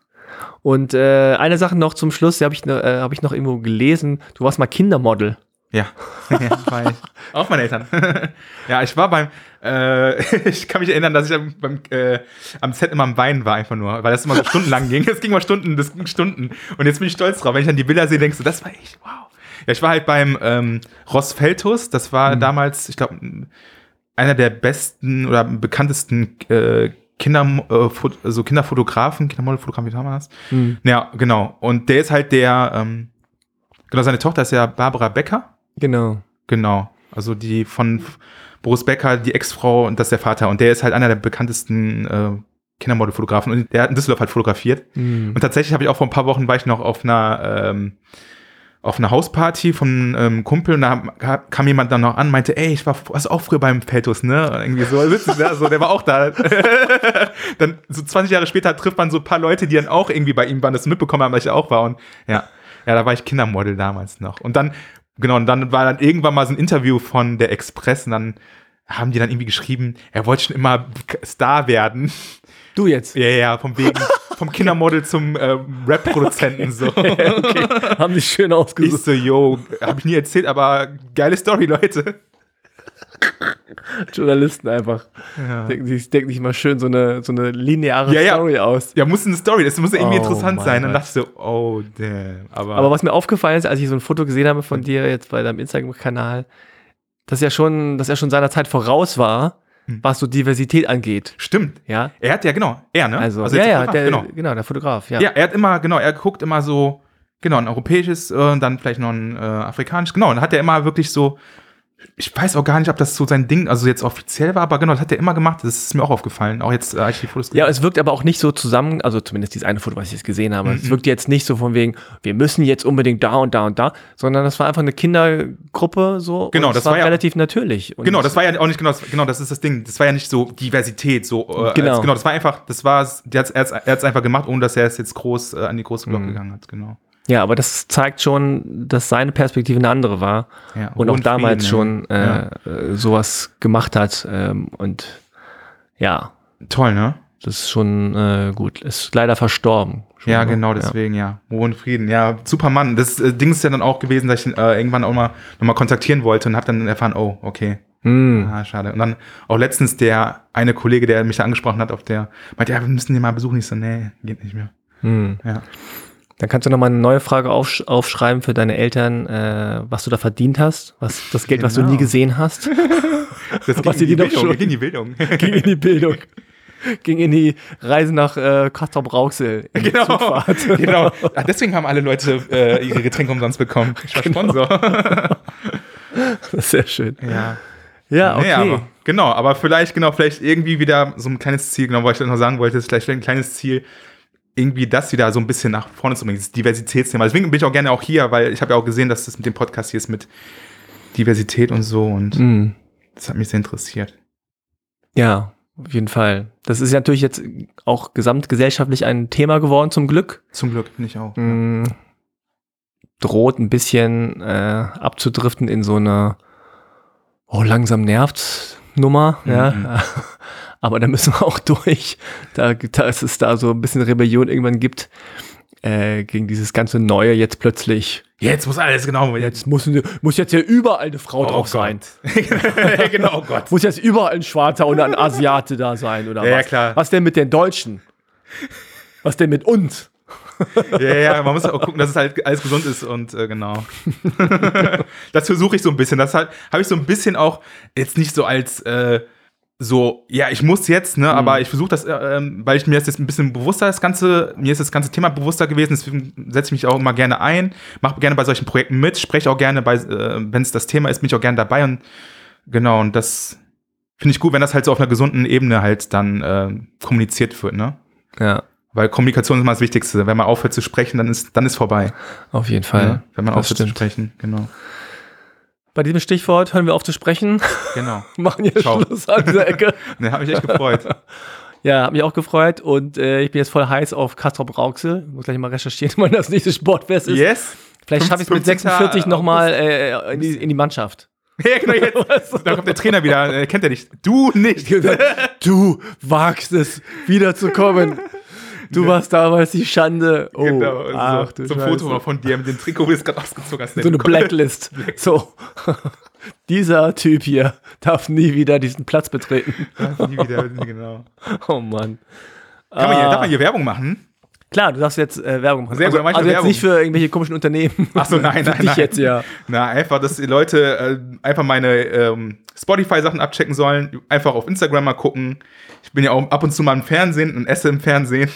Und äh, eine Sache noch zum Schluss, die habe ich, äh, hab ich noch irgendwo gelesen. Du warst mal Kindermodel. Ja. ja war ich. Auch meine Eltern. ja, ich war beim, äh, ich kann mich erinnern, dass ich am- beim, äh, am Set immer am Weinen war, einfach nur, weil das immer so stundenlang ging. Es ging mal Stunden, das ging Stunden. Und jetzt bin ich stolz drauf. Wenn ich dann die Bilder sehe, denkst du, das war echt, wow. Ja, ich war halt beim ähm, Ross Feltus, das war Mhm. damals, ich glaube, einer der besten oder bekanntesten äh, Kinder, äh, also Kinderfotografen, Kindermodelfotografen, wie haben wir das? Mhm. Ja, genau. Und der ist halt der, ähm, genau, seine Tochter ist ja Barbara Becker. Genau. Genau. Also die von Boris Becker, die Ex-Frau und das ist der Vater. Und der ist halt einer der bekanntesten äh, Kindermodelfotografen. Und der hat in Düsseldorf halt fotografiert. Mhm. Und tatsächlich habe ich auch vor ein paar Wochen war ich noch auf einer ähm, auf einer Hausparty von ähm, Kumpel und da kam jemand dann noch an, meinte, ey, ich war warst auch früher beim Peltus, ne? Und irgendwie so witzig, ne? Also der war auch da. dann so 20 Jahre später trifft man so ein paar Leute, die dann auch irgendwie bei ihm waren, das mitbekommen haben, dass ich auch war. Und ja, ja, da war ich Kindermodel damals noch. Und dann, genau, und dann war dann irgendwann mal so ein Interview von der Express und dann haben die dann irgendwie geschrieben, er wollte schon immer Star werden. Du jetzt. Ja, ja, vom wegen, vom Kindermodel zum ähm, Rap-Produzenten so. okay. Haben sich schön Ich ausgesucht. so, yo, hab ich nie erzählt, aber geile Story, Leute. Journalisten einfach. Ja, Denken sich, denken sich mal schön so eine, so eine lineare Ja, ja. Story aus. ja muss eine Story, das muss irgendwie Oh, interessant sein. Dann dachte ich so, oh, damn. Aber, Aber was mir aufgefallen ist, als ich so ein Foto gesehen habe von dir jetzt bei deinem Instagram-Kanal, dass er schon, dass er schon seiner Zeit voraus war, Hm. was so Diversität angeht. stimmt. Ja. Er hat ja, genau, er, ne? Also, jetzt ja, der ja, Fotograf, der, genau. genau. der Fotograf, ja. Ja. er hat immer, genau, er guckt immer so, genau, ein europäisches, äh, dann vielleicht noch ein äh, afrikanisch, genau, und dann hat er immer wirklich so, ich weiß auch gar nicht, ob das so sein Ding, also jetzt offiziell war, aber genau, das hat er immer gemacht, das ist mir auch aufgefallen, auch jetzt, äh, als ich die Fotos Ja, es wirkt aber auch nicht so zusammen, also zumindest dieses eine Foto, was ich jetzt gesehen habe. Mhm. Es wirkt jetzt nicht so von wegen, wir müssen jetzt unbedingt da und da und da, sondern das war einfach eine Kindergruppe so. Genau, es das war ja- relativ natürlich. Und Genau, das war ja auch nicht genau, das, genau, das ist das Ding. Das war ja nicht so Diversität, so äh, Genau. Als, genau, das war einfach, das war, er hat es einfach gemacht, ohne dass er es jetzt groß äh, an die große Glocke Mhm. gegangen hat. Genau. Ja, aber das zeigt schon, dass seine Perspektive eine andere war Ja, und auch und damals Frieden, schon äh, äh, sowas gemacht hat. Ähm, und ja, ja. Toll, ne? das ist schon äh, gut. Ist leider verstorben. Schon, Ja, ne? genau, deswegen, ja. Ruhe und Frieden. Ja, super Mann. Das äh, Ding ist ja dann auch gewesen, dass ich ihn äh, irgendwann auch mal nochmal kontaktieren wollte und habe dann erfahren, oh, okay. Hm. Ah, schade. Und dann auch letztens der eine Kollege, der mich da angesprochen hat, auf der meinte, ja, wir müssen den mal besuchen. Ich so, nee, geht nicht mehr. Hm. Ja. Dann kannst du nochmal eine neue Frage aufsch aufschreiben für deine Eltern, äh, was du da verdient hast, was das Geld, was du Genau. nie gesehen hast, Das Was ging sie in die Bildung. schon- ging in die Bildung. ging in die Bildung, ging in die Reise nach äh, Castrop Rauxel. Genau, genau. Ah, deswegen haben alle Leute äh, ihre Getränke umsonst bekommen. Ich war Genau. Sponsor. Sehr schön. Ja. Ja, okay. Nee, aber, genau, aber vielleicht, genau, vielleicht irgendwie wieder so ein kleines Ziel, genau, was ich noch sagen wollte, ist vielleicht ein kleines Ziel, irgendwie das wieder so ein bisschen nach vorne zu bringen, dieses Diversitätsthema. Deswegen bin ich auch gerne auch hier, weil ich habe ja auch gesehen, dass das mit dem Podcast hier ist mit Diversität und so und Hm. das hat mich sehr interessiert. Ja, auf jeden Fall. Das ist ja natürlich jetzt auch gesamtgesellschaftlich ein Thema geworden, zum Glück. Zum Glück bin ich auch. Mm, droht ein bisschen äh, abzudriften in so eine oh, langsam nervt Nummer, Mhm. ja. Aber da müssen wir auch durch, da, dass es da so ein bisschen Rebellion irgendwann gibt äh, gegen dieses ganze Neue jetzt plötzlich. Jetzt muss alles genau. Jetzt muss, muss jetzt ja überall eine Frau drauf sein. genau, oh Gott. Muss jetzt überall ein Schwarzer oder ein Asiate da sein oder Ja, ja, was? klar. Was denn mit den Deutschen? Was denn mit uns? Ja, ja, man muss auch gucken, dass es halt alles gesund ist und äh, genau. das versuche ich so ein bisschen. Das halt, habe ich so ein bisschen auch jetzt nicht so als äh, so, ja, ich muss jetzt, ne, aber ich versuche das, äh, ähm, weil ich mir das jetzt ein bisschen bewusster, das ganze, mir ist das ganze Thema bewusster gewesen, deswegen setze ich mich auch immer gerne ein, mache gerne bei solchen Projekten mit, spreche auch gerne bei, äh, wenn es das Thema ist, bin ich auch gerne dabei und genau, und das finde ich gut, wenn das halt so auf einer gesunden Ebene halt dann äh, kommuniziert wird, ne? Ja, Weil Kommunikation ist immer das Wichtigste. Wenn man aufhört zu sprechen, dann ist, dann ist vorbei. auf jeden Fall. Ja, wenn man das aufhört zu stimmt. sprechen, genau. Bei diesem Stichwort hören wir auf zu sprechen, Genau. machen hier Ciao. Schluss an dieser Ecke. Ne, hat mich echt gefreut. Ja, hat mich auch gefreut und äh, ich bin jetzt voll heiß auf Castrop Rauxel. Muss gleich mal recherchieren, wann das nächste Sportfest ist. Yes. Vielleicht schaffe ich es mit 15. 46 nochmal äh, in, die, in die Mannschaft. Ja, genau, jetzt. Da kommt der Trainer wieder, äh, kennt er nicht. Du nicht. Du wagst es, wiederzukommen. Du warst damals die Schande. Oh, genau. ach, so, ein Scheiße. Foto von dir mit dem Trikot, das du gerade ausgezogen hast. So eine Blacklist. So. Dieser Typ hier darf nie wieder diesen Platz betreten. Nie wieder, genau. Oh Mann. Kann man hier, Ah. darf man hier Werbung machen? Klar, du darfst jetzt äh, Werbung machen. Sehr gut, also, ich also mal jetzt Werbung. nicht für irgendwelche komischen Unternehmen. Ach so, nein, nein, nein. jetzt ja. Na, einfach, dass die Leute äh, einfach meine ähm, Spotify-Sachen abchecken sollen, einfach auf Instagram mal gucken. Ich bin ja auch ab und zu mal im Fernsehen und esse im Fernsehen.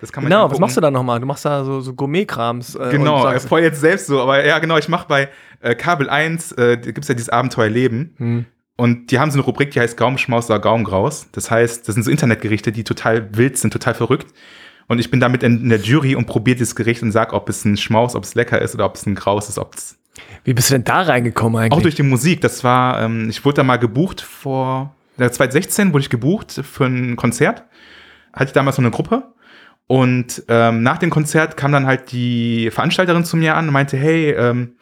Das kann man Genau, was machst du da nochmal? Du machst da so, so Gourmet-Krams. Äh, Genau, und äh, sagst, voll jetzt selbst so, aber ja, genau, ich mache bei äh, Kabel 1, äh, da gibt es ja dieses Abenteuerleben. Hm. Und die haben so eine Rubrik, die heißt Gaumenschmaus oder Gaumengraus. Das heißt, das sind so Internetgerichte, die total wild sind, total verrückt. Und ich bin damit in, in der Jury und probiere dieses Gericht und sag, ob es ein Schmaus, ob es lecker ist oder ob es ein Graus ist, ob es Wie bist du denn da reingekommen eigentlich? auch durch die Musik. Das war, ähm, ich wurde da mal gebucht vor, ja, 2016 wurde ich gebucht für ein Konzert. Hatte ich damals so eine Gruppe. Und ähm, nach dem Konzert kam dann halt die Veranstalterin zu mir an und meinte, hey, ähm,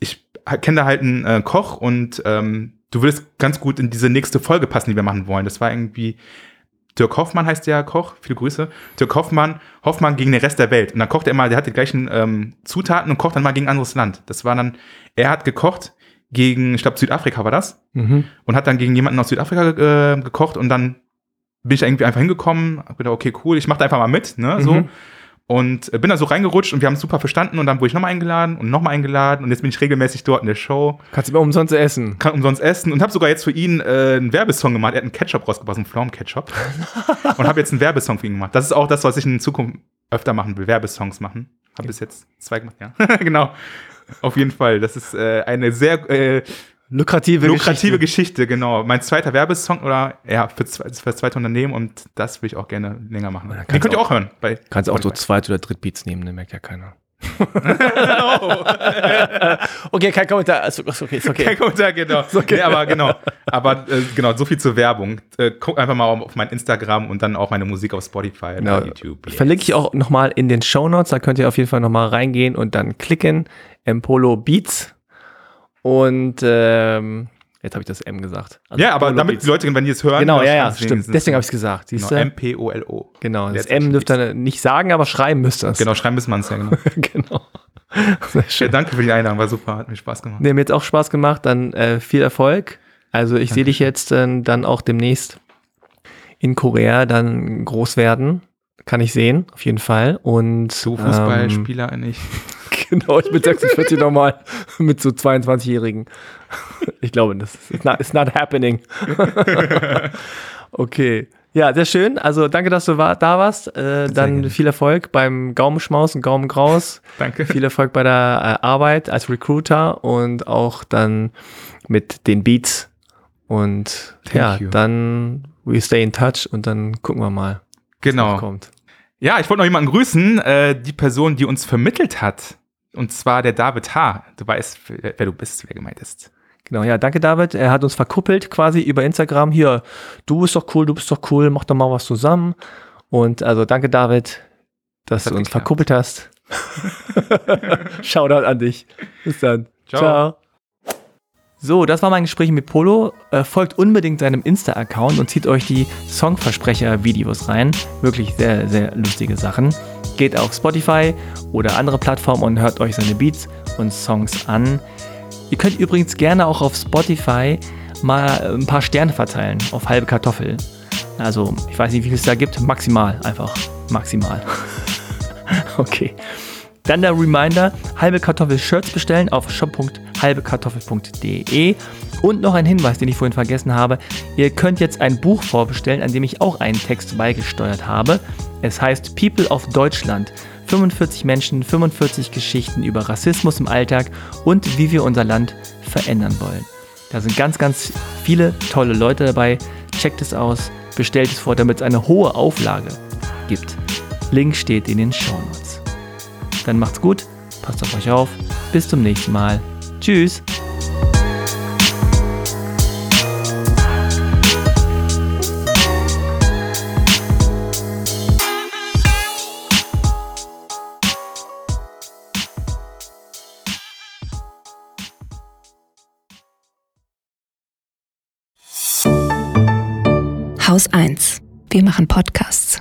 ich kenne da halt einen äh, Koch und ähm, du würdest ganz gut in diese nächste Folge passen, die wir machen wollen. Das war irgendwie Dirk Hoffmann heißt der Koch, viele Grüße. Dirk Hoffmann, Hoffmann gegen den Rest der Welt. Und dann kocht er immer, der hat die gleichen ähm, Zutaten und kocht dann mal gegen ein anderes Land. Das war dann, er hat gekocht gegen, ich glaube Südafrika war das, Mhm. und hat dann gegen jemanden aus Südafrika äh, gekocht und dann bin ich irgendwie einfach hingekommen, hab gedacht, okay, cool, ich mach da einfach mal mit, ne, so. Mhm. Und äh, bin da so reingerutscht und wir haben es super verstanden und dann wurde ich nochmal eingeladen und nochmal eingeladen und jetzt bin ich regelmäßig dort in der Show, Kannst du immer umsonst essen. kann umsonst essen und habe sogar jetzt für ihn äh, einen Werbesong gemacht. Er hat einen Ketchup rausgebracht, einen Pflaumenketchup. und habe jetzt einen Werbesong für ihn gemacht. Das ist auch das, was ich in Zukunft öfter machen will, Werbesongs machen. Habe bis jetzt zwei gemacht, ja. genau. Auf jeden Fall. Das ist äh, eine sehr äh, Lukrative, lukrative Geschichte. Geschichte, genau. Mein zweiter Werbesong oder ja, für, zwei- für das zweite Unternehmen und das will ich auch gerne länger machen. Den kannst könnt ihr du auch hören. Bei Kannst auch so. Zweit- oder Drittbeats nehmen, ne? merkt ja keiner. okay, kein Kommentar. Also, okay, ist okay. Kein Kommentar, genau. okay. Nee, aber genau. Aber äh, genau, so viel zur Werbung. Äh, guck einfach mal auf mein Instagram und dann auch meine Musik auf Spotify Genau. und YouTube. Yes. Verlinke ich auch nochmal in den Show Notes. Da könnt ihr auf jeden Fall nochmal reingehen und dann klicken. Empolo Beats. Und ähm, jetzt habe ich das M gesagt. Also Ja, aber damit die Leute, wenn die es hören. Genau, dann ja, ja, stimmt. Deswegen habe ich es gesagt. Siehst Genau, du? M-P-O-L-O. Genau, das. M dürft ihr nicht sagen, aber schreiben müsst ihr es. Genau, schreiben müssen wir es ja, genau. genau. Ja, danke für die Einladung, war super, hat mir Spaß gemacht. Nee, mir jetzt auch Spaß gemacht. Dann äh, viel Erfolg. Also ich sehe dich jetzt äh, dann auch demnächst in Korea dann groß werden. Kann ich sehen, auf jeden Fall. Und Du ähm, Fußballspieler, nicht? Genau, ich bin 46 nochmal mit so 22-Jährigen. Ich glaube, das ist not, it's not happening. okay. Ja, sehr schön. Also danke, dass du war, da warst. Äh, dann viel Erfolg beim Gaumenschmaus und Gaumengraus. Danke. viel Erfolg bei der äh, Arbeit als Recruiter und auch dann mit den Beats. Und Thank ja, you. dann we stay in touch und dann gucken wir mal, was Genau. kommt. Ja, ich wollte noch jemanden grüßen, äh, die Person, die uns vermittelt hat. Und zwar der David H. Du weißt, wer du bist, wer gemeint ist. Genau, ja, danke David. Er hat uns verkuppelt quasi über Instagram. Hier, du bist doch cool, du bist doch cool, mach doch mal was zusammen. Und also danke David, dass Hat du uns geklappt. verkuppelt hast. Shoutout an dich. Bis dann. Ciao. So, das war mein Gespräch mit Polo. Äh, folgt unbedingt seinem Insta-Account und zieht euch die Songversprecher-Videos rein. Wirklich sehr, sehr lustige Sachen. Geht auf Spotify oder andere Plattformen und hört euch seine Beats und Songs an. Ihr könnt übrigens gerne auch auf Spotify mal ein paar Sterne verteilen auf halbe Kartoffel. Also, ich weiß nicht, wie viel es da gibt. Maximal, einfach maximal. okay. Dann der Reminder, halbe Kartoffel Shirts bestellen auf shop.halbekartoffel.de und noch ein Hinweis, den ich vorhin vergessen habe. Ihr könnt jetzt ein Buch vorbestellen, an dem ich auch einen Text beigesteuert habe. Es heißt People of Deutschland. 45 Menschen, 45 Geschichten über Rassismus im Alltag und wie wir unser Land verändern wollen. Da sind ganz, ganz viele tolle Leute dabei. Checkt es aus, bestellt es vor, damit es eine hohe Auflage gibt. Link steht in den Show Notes. Dann macht's gut, passt auf euch auf. Bis zum nächsten Mal. Tschüss. Haus 1. Wir machen Podcasts.